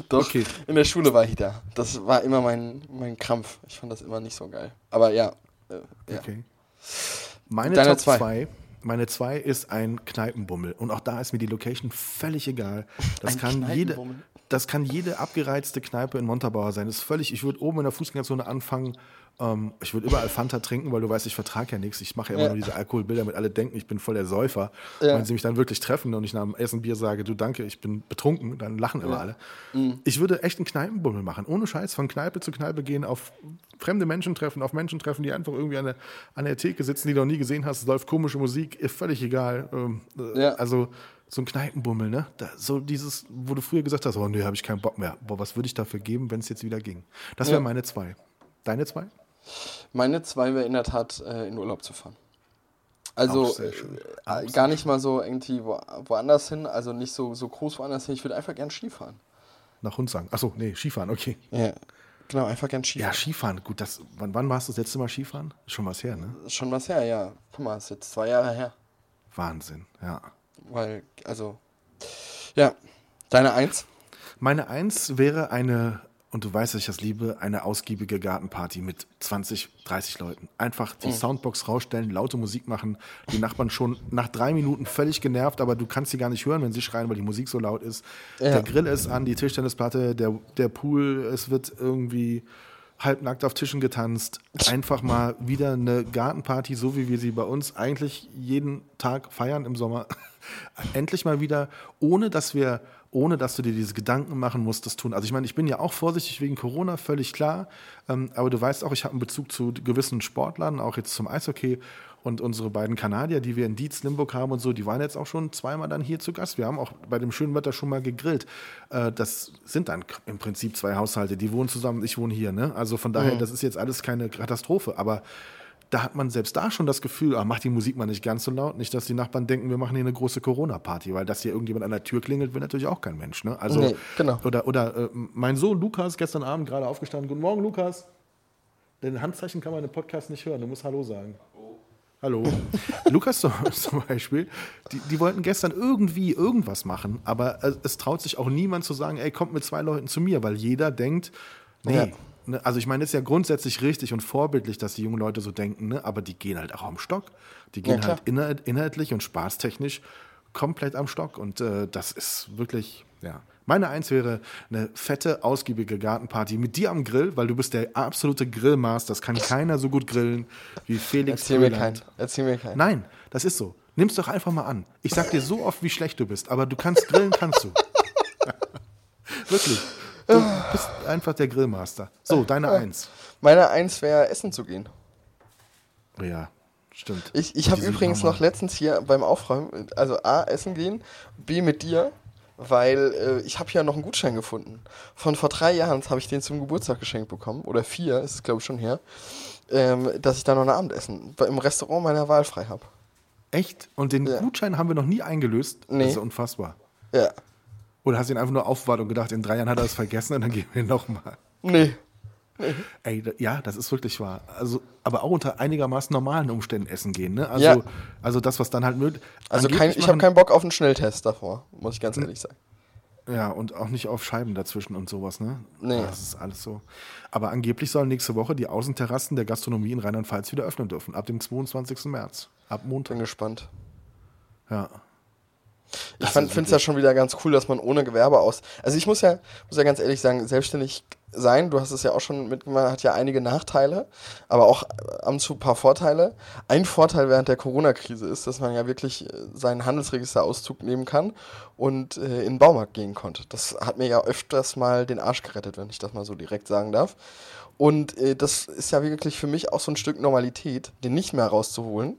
Doch, okay. in der Schule war ich da. Das war immer mein, mein Krampf. Ich fand das immer nicht so geil. Aber ja. Äh, ja. Okay. Meine Deine Top zwei. 2 meine zwei ist ein Kneipenbummel. Und auch da ist mir die Location völlig egal. Das Ein kann jede, das kann jede abgereizte Kneipe in Montabaur sein. Das ist völlig, ich würde oben in der Fußgängerzone anfangen. Ähm, ich würde überall Fanta trinken, weil du weißt, ich vertrage ja nichts. Ich mache ja immer Ja. nur diese Alkoholbilder, mit alle denken, ich bin voll der Säufer. Ja. Wenn sie mich dann wirklich treffen und ich nach dem Essen Bier sage, du danke, ich bin betrunken, dann lachen immer alle. Mhm. Ich würde echt einen Kneipenbummel machen. Ohne Scheiß, von Kneipe zu Kneipe gehen, auf fremde Menschen treffen, auf Menschen treffen, die einfach irgendwie an der, an der Theke sitzen, die du noch nie gesehen hast. Es läuft komische Musik, völlig egal. Ähm, äh, Ja. Also so ein Kneipenbummel, ne? Da, so dieses, wo du früher gesagt hast, oh nee, habe ich keinen Bock mehr. Boah, was würde ich dafür geben, wenn es jetzt wieder ging? Das wäre Ja. meine zwei. Deine zwei? Meine zwei wäre in der Tat, äh, in Urlaub zu fahren. Also äh, gar nicht mal so irgendwie wo, woanders hin, also nicht so, so groß woanders hin. Ich würde einfach gern Skifahren. Nach Hundsang. Achso, nee, Skifahren, okay. Ja, genau, einfach gern Ja, Skifahren. Skifahren, gut, das, wann, wann warst du das letzte Mal Skifahren? Schon was her, ne? Schon was her, ja. Guck mal, ist jetzt zwei Jahre her. Wahnsinn, ja. Weil, also, ja. Deine Eins? Meine Eins wäre eine, und du weißt, dass ich das liebe, eine ausgiebige Gartenparty mit 20, 30 Leuten. Einfach die Soundbox rausstellen, laute Musik machen, die Nachbarn schon nach drei Minuten völlig genervt, aber du kannst sie gar nicht hören, wenn sie schreien, weil die Musik so laut ist. Ja. Der Grill ist an, die Tischtennisplatte, der, der Pool, es wird irgendwie halbnackt auf Tischen getanzt. Einfach mal wieder eine Gartenparty, so wie wir sie bei uns eigentlich jeden Tag feiern im Sommer. Endlich mal wieder, ohne dass wir, ohne dass du dir diese Gedanken machen musst, das tun. Also ich meine, ich bin ja auch vorsichtig wegen Corona, völlig klar. Ähm, aber du weißt auch, ich habe einen Bezug zu gewissen Sportlern, auch jetzt zum Eishockey. Und unsere beiden Kanadier, die wir in Dietz, Limburg haben und so, die waren jetzt auch schon zweimal dann hier zu Gast. Wir haben auch bei dem schönen Wetter schon mal gegrillt. Äh, das sind dann im Prinzip zwei Haushalte, die wohnen zusammen, ich wohne hier. Ne? Also von daher, das ist jetzt alles keine Katastrophe. Aber da hat man selbst da schon das Gefühl, ah, mach die Musik mal nicht ganz so laut, nicht, dass die Nachbarn denken, wir machen hier eine große Corona-Party, weil dass hier irgendjemand an der Tür klingelt, will natürlich auch kein Mensch. Ne? Also, Nee, genau. Oder, oder äh, mein Sohn Lukas, gestern Abend gerade aufgestanden, guten Morgen Lukas. Den Handzeichen kann man im Podcast nicht hören, du musst Hallo sagen. Hallo. Lukas zum, Beispiel, die, die wollten gestern irgendwie irgendwas machen, aber es, es traut sich auch niemand zu sagen, ey, kommt mit zwei Leuten zu mir, weil jeder denkt, nee. Ja. Ne, also ich meine, es ist ja grundsätzlich richtig und vorbildlich, dass die jungen Leute so denken, ne? aber die gehen halt auch am Stock. Die gehen klar. halt inhalt, inhaltlich und spaßtechnisch komplett am Stock. Und äh, das ist wirklich, ja. Meine Eins wäre eine fette, ausgiebige Gartenparty mit dir am Grill, weil du bist der absolute Grillmaster. Das kann keiner so gut grillen wie Felix Erzähl mir keinen. Erzähl mir keinen. Nein, das ist so. Nimm's doch einfach mal an. Ich sag dir so oft, wie schlecht du bist, aber du kannst grillen, kannst du. Wirklich. Du bist einfach der Grillmaster. So, deine Eins. Meine Eins wäre, essen zu gehen. Ja, stimmt. Ich, ich habe übrigens noch letztens hier beim Aufräumen, also A, essen gehen, B, mit dir, weil äh, ich habe ja noch einen Gutschein gefunden. Von vor drei Jahren habe ich den zum Geburtstag geschenkt bekommen, oder vier, ist es glaube ich schon her, ähm, dass ich da noch ein Abendessen im Restaurant meiner Wahl frei habe. Echt? Und den Ja. Gutschein haben wir noch nie eingelöst? Nee. Das ist ja unfassbar. Ja. Oder hast du ihn einfach nur aufbewahrt und gedacht, in drei Jahren hat er es vergessen und dann geben wir ihn nochmal. Nee. Ey, da, ja, das ist wirklich wahr. Also, aber auch unter einigermaßen normalen Umständen essen gehen, ne? Also, Ja. also das, was dann halt möglich Also kein, ich habe keinen Bock auf einen Schnelltest davor, muss ich ganz ehrlich sagen. Ja, und auch nicht auf Scheiben dazwischen und sowas, ne? Nee. Das ist alles so. Aber angeblich sollen nächste Woche die Außenterrassen der Gastronomie in Rheinland-Pfalz wieder öffnen dürfen. Ab dem 22. März. Ab Bin Montag. gespannt. Ja. Ich finde es ja schon wieder ganz cool, dass man ohne Gewerbe aus. Also ich muss ja, muss ja ganz ehrlich sagen, selbstständig sein, du hast es ja auch schon mitgemacht, hat ja einige Nachteile, aber auch ab und zu ein paar Vorteile. Ein Vorteil während der Corona-Krise ist, dass man ja wirklich äh, seinen Handelsregisterauszug nehmen kann und äh, in den Baumarkt gehen konnte. Das hat mir ja öfters mal den Arsch gerettet, wenn ich das mal so direkt sagen darf. Und äh, das ist ja wirklich für mich auch so ein Stück Normalität, den nicht mehr rauszuholen.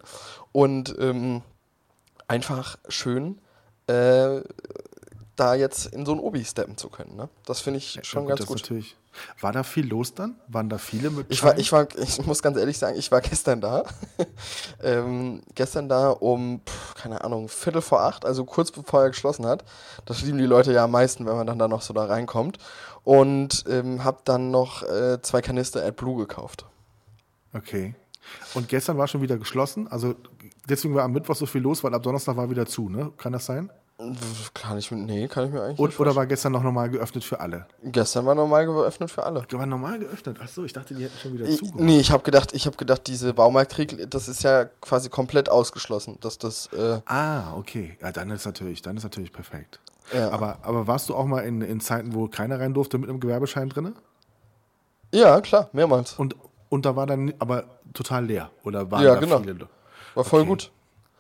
Und ähm, einfach schön äh, da jetzt in so ein Obi steppen zu können. Ne? Das finde ich schon ja, ganz das gut. Natürlich. War da viel los dann? Waren da viele mit Ich war, ich war, ich muss ganz ehrlich sagen, ich war gestern da. ähm, gestern da um, pf, keine Ahnung, Viertel vor acht, also kurz bevor er geschlossen hat. Das lieben die Leute ja am meisten, wenn man dann da noch so da reinkommt. Und ähm, hab dann noch äh, zwei Kanister AdBlue gekauft. Okay. Und gestern war schon wieder geschlossen. Also deswegen war am Mittwoch so viel los, weil ab Donnerstag war wieder zu, ne? Kann das sein? Kann ich, nee, kann ich mir eigentlich Und, nicht oder war gestern noch normal geöffnet für alle? Gestern war normal geöffnet für alle. War normal geöffnet? Achso, ich dachte, die hätten schon wieder Ich, zu. nee, ich habe gedacht, ich habe gedacht, diese Baumarktregel, das ist ja quasi komplett ausgeschlossen, dass das äh, Ah, okay. Ja, dann ist natürlich, dann ist natürlich perfekt. Ja. Aber, aber warst du auch mal in, in Zeiten, wo keiner rein durfte mit einem Gewerbeschein drin? ja, klar, mehrmals. Und, und da war dann aber total leer. Oder waren Ja, da genau. viele? War voll Okay. gut.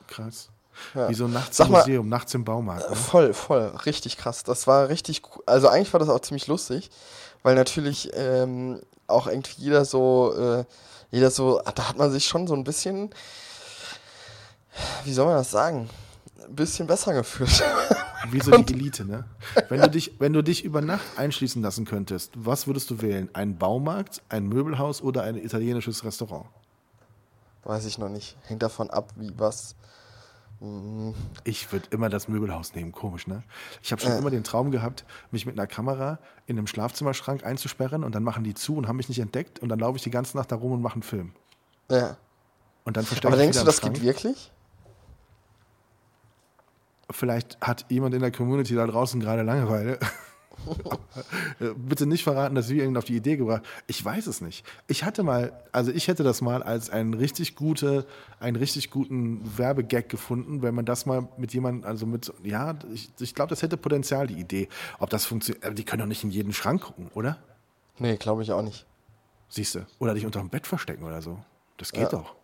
Krass. Ja. Wie so nachts Sag im mal- Museum, nachts im Baumarkt. Ne? Voll, voll, richtig krass. Das war richtig, cool. also eigentlich war das auch ziemlich lustig, weil natürlich ähm, auch irgendwie jeder so, äh, jeder so, da hat man sich schon so ein bisschen, wie soll man das sagen, ein bisschen besser gefühlt. Wie so die Elite, ne? Wenn du, dich, wenn du dich über Nacht einschließen lassen könntest, was würdest du wählen? Ein Baumarkt, ein Möbelhaus oder ein italienisches Restaurant? Weiß ich noch nicht. Hängt davon ab, wie was. Ich würde immer das Möbelhaus nehmen, komisch, ne? Ich habe schon immer den Traum gehabt, mich mit einer Kamera in einem Schlafzimmerschrank einzusperren und dann machen die zu und haben mich nicht entdeckt und dann laufe ich die ganze Nacht da rum und mache einen Film. Ja. Und dann verstecke Aber ich denkst du, das geht Schrank. wirklich? Vielleicht hat jemand in der Community da draußen gerade Langeweile. Bitte nicht verraten, dass wir ihn auf die Idee gebracht Ich weiß es nicht. Ich hatte mal, also ich hätte das mal als einen richtig gute, einen richtig guten Werbegag gefunden, wenn man das mal mit jemandem, also mit, ja, ich, ich glaube, das hätte Potenzial, die Idee. Ob das funktioniert, aber die können doch nicht in jeden Schrank gucken, oder? Nee, glaube ich auch nicht. Siehst du? Oder dich unter dem Bett verstecken oder so. Das geht Ja. doch.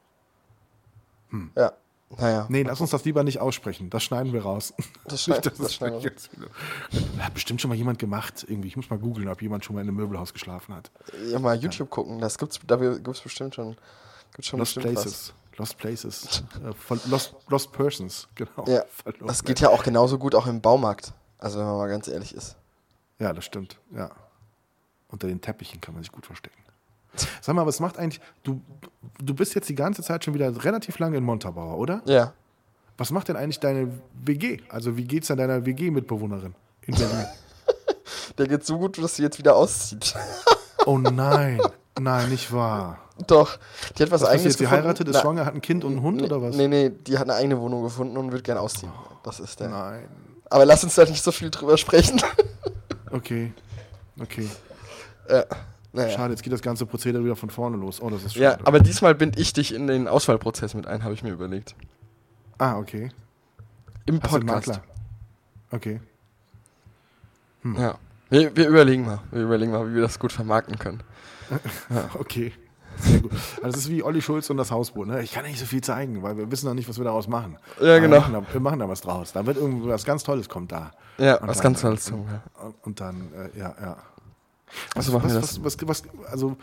Ja. Naja. Nee, lass uns das lieber nicht aussprechen. Das schneiden wir raus. Das schneid- das es schneiden wir Hat bestimmt schon mal jemand gemacht. Irgendwie. Ich muss mal googeln, ob jemand schon mal in einem Möbelhaus geschlafen hat. Ja, mal YouTube gucken. Das gibt's, da gibt's bestimmt schon. Gibt's schon Lost bestimmt Places. Lost Places. Äh, Lost, Lost Persons, genau. Ja. Verloren. Das geht ja auch genauso gut auch im Baumarkt. Also wenn man mal ganz ehrlich ist. Ja, das stimmt. Ja. Unter den Teppichen kann man sich gut verstecken. Sag mal, was macht eigentlich. Du, du bist jetzt die ganze Zeit schon wieder relativ lange in Montabaur, oder? Ja. Was macht denn eigentlich deine WG? Also, wie geht's denn deiner WG-Mitbewohnerin in Berlin? Der geht so gut, dass sie jetzt wieder auszieht. oh nein. Nein, nicht wahr. Doch. Die hat was, Was eigenes? Sie gefunden. heiratet, ist Na, schwanger, hat ein Kind und einen Hund nee, oder was? Nee, nee, die hat eine eigene Wohnung gefunden und wird gern ausziehen. Das ist der. Nein. Aber lass uns da nicht so viel drüber sprechen. Okay. Okay. ja. Naja. Schade, jetzt geht das ganze Prozedere wieder von vorne los. Oh, das ist Ja, schade. aber diesmal bind ich dich in den Auswahlprozess mit ein, habe ich mir überlegt. ah, okay. Im Hast Podcast. Makler? Okay. Ja. Wir, wir überlegen mal. Wir überlegen mal, wie wir das gut vermarkten können. Okay. Sehr gut. Also das ist wie Olli Schulz und das Hausboot. Ne? Ich kann nicht so viel zeigen, weil wir wissen noch nicht, was wir daraus machen. Ja, genau. Wir machen, da, wir machen da was draus. Da wird irgendwas ganz Tolles kommt da. Ja, Und was dann, ganz Tolles. Ja. Und, und dann, äh, ja, ja. Also was, das. was, was, was, also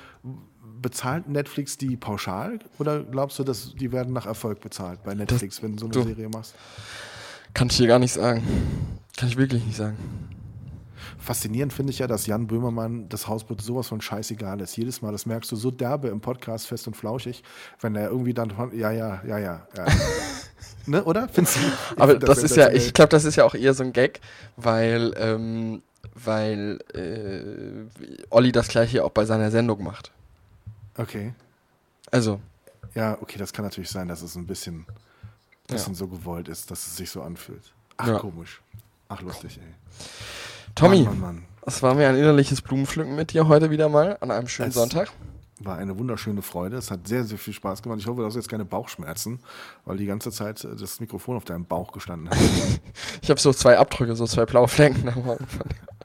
bezahlt Netflix die pauschal oder glaubst du, dass die werden nach Erfolg bezahlt bei Netflix, wenn du so eine du- Serie machst? Kann ich dir gar nicht sagen. Kann ich wirklich nicht sagen. Faszinierend finde ich ja, dass Jan Böhmermann das Hausboot sowas von scheißegal ist. Jedes Mal, das merkst du so derbe im Podcast fest und flauschig, wenn er irgendwie dann von, ja, ja, ja, ja, ja. ne, oder? Findest du? Aber find das ist ja, ich glaube, das ist ja auch eher so ein Gag, weil, ähm, weil äh, Olli das gleiche auch bei seiner Sendung macht. Okay. Also, Ja, okay, das kann natürlich sein, dass es ein bisschen, Ja. bisschen so gewollt ist, dass es sich so anfühlt. Ach, Ja. komisch. Ach, lustig, ey. Tommy, Mann, Mann, Mann. es war mir ein innerliches Blumenpflücken mit dir heute wieder mal an einem schönen Es- Sonntag. War eine wunderschöne Freude. Es hat sehr, sehr viel Spaß gemacht. Ich hoffe, du hast jetzt keine Bauchschmerzen, weil die ganze Zeit äh, das Mikrofon auf deinem Bauch gestanden hat. Ich habe so zwei Abdrücke, so zwei blaue Flecken am Morgen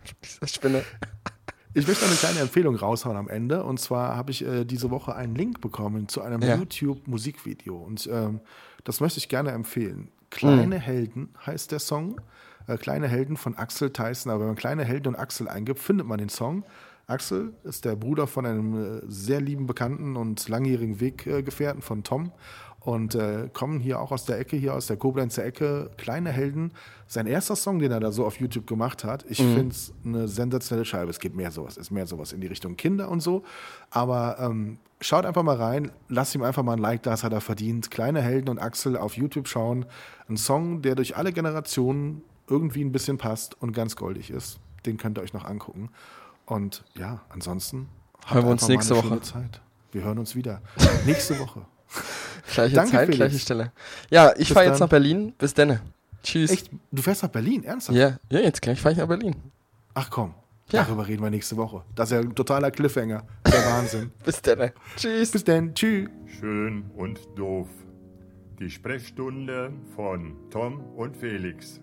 von dieser Spinne. Ich möchte eine kleine Empfehlung raushauen am Ende. Und zwar habe ich äh, diese Woche einen Link bekommen zu einem Ja. YouTube-Musikvideo. Und ähm, das möchte ich gerne empfehlen. Kleine Mhm. Helden heißt der Song. Äh, Kleine Helden von Axel Tyson. Aber wenn man Kleine Helden und Axel eingibt, findet man den Song. Axel ist der Bruder von einem äh, sehr lieben Bekannten und langjährigen Weggefährten von Tom. Und äh, kommen hier auch aus der Ecke, hier aus der Koblenzer Ecke, Kleine Helden. Sein erster Song, den er da so auf YouTube gemacht hat, ich finde es eine sensationelle Scheibe. Es gibt mehr sowas, ist mehr sowas in die Richtung Kinder und so. Aber ähm, schaut einfach mal rein, lasst ihm einfach mal ein Like da, das hat er verdient. Kleine Helden und Axel auf YouTube schauen. Ein Song, der durch alle Generationen irgendwie ein bisschen passt und ganz goldig ist. Den könnt ihr euch noch angucken. Und ja, ansonsten Hören wir uns nächste Woche. Zeit. Wir hören uns wieder. nächste Woche. Gleiche Danke, Zeit, Felix. gleiche Stelle. Ja, ich fahre jetzt nach Berlin. Bis dann. Tschüss. Echt? Du fährst nach Berlin? Ernsthaft? Ja, ja, jetzt gleich fahre ich nach Berlin. Ach komm. Ja. Darüber reden wir nächste Woche. Das ist ja ein totaler Cliffhanger. Der Wahnsinn. Bis dann. Tschüss. Bis dann. Tschüss. Schön und doof. Die Sprechstunde von Tom und Felix.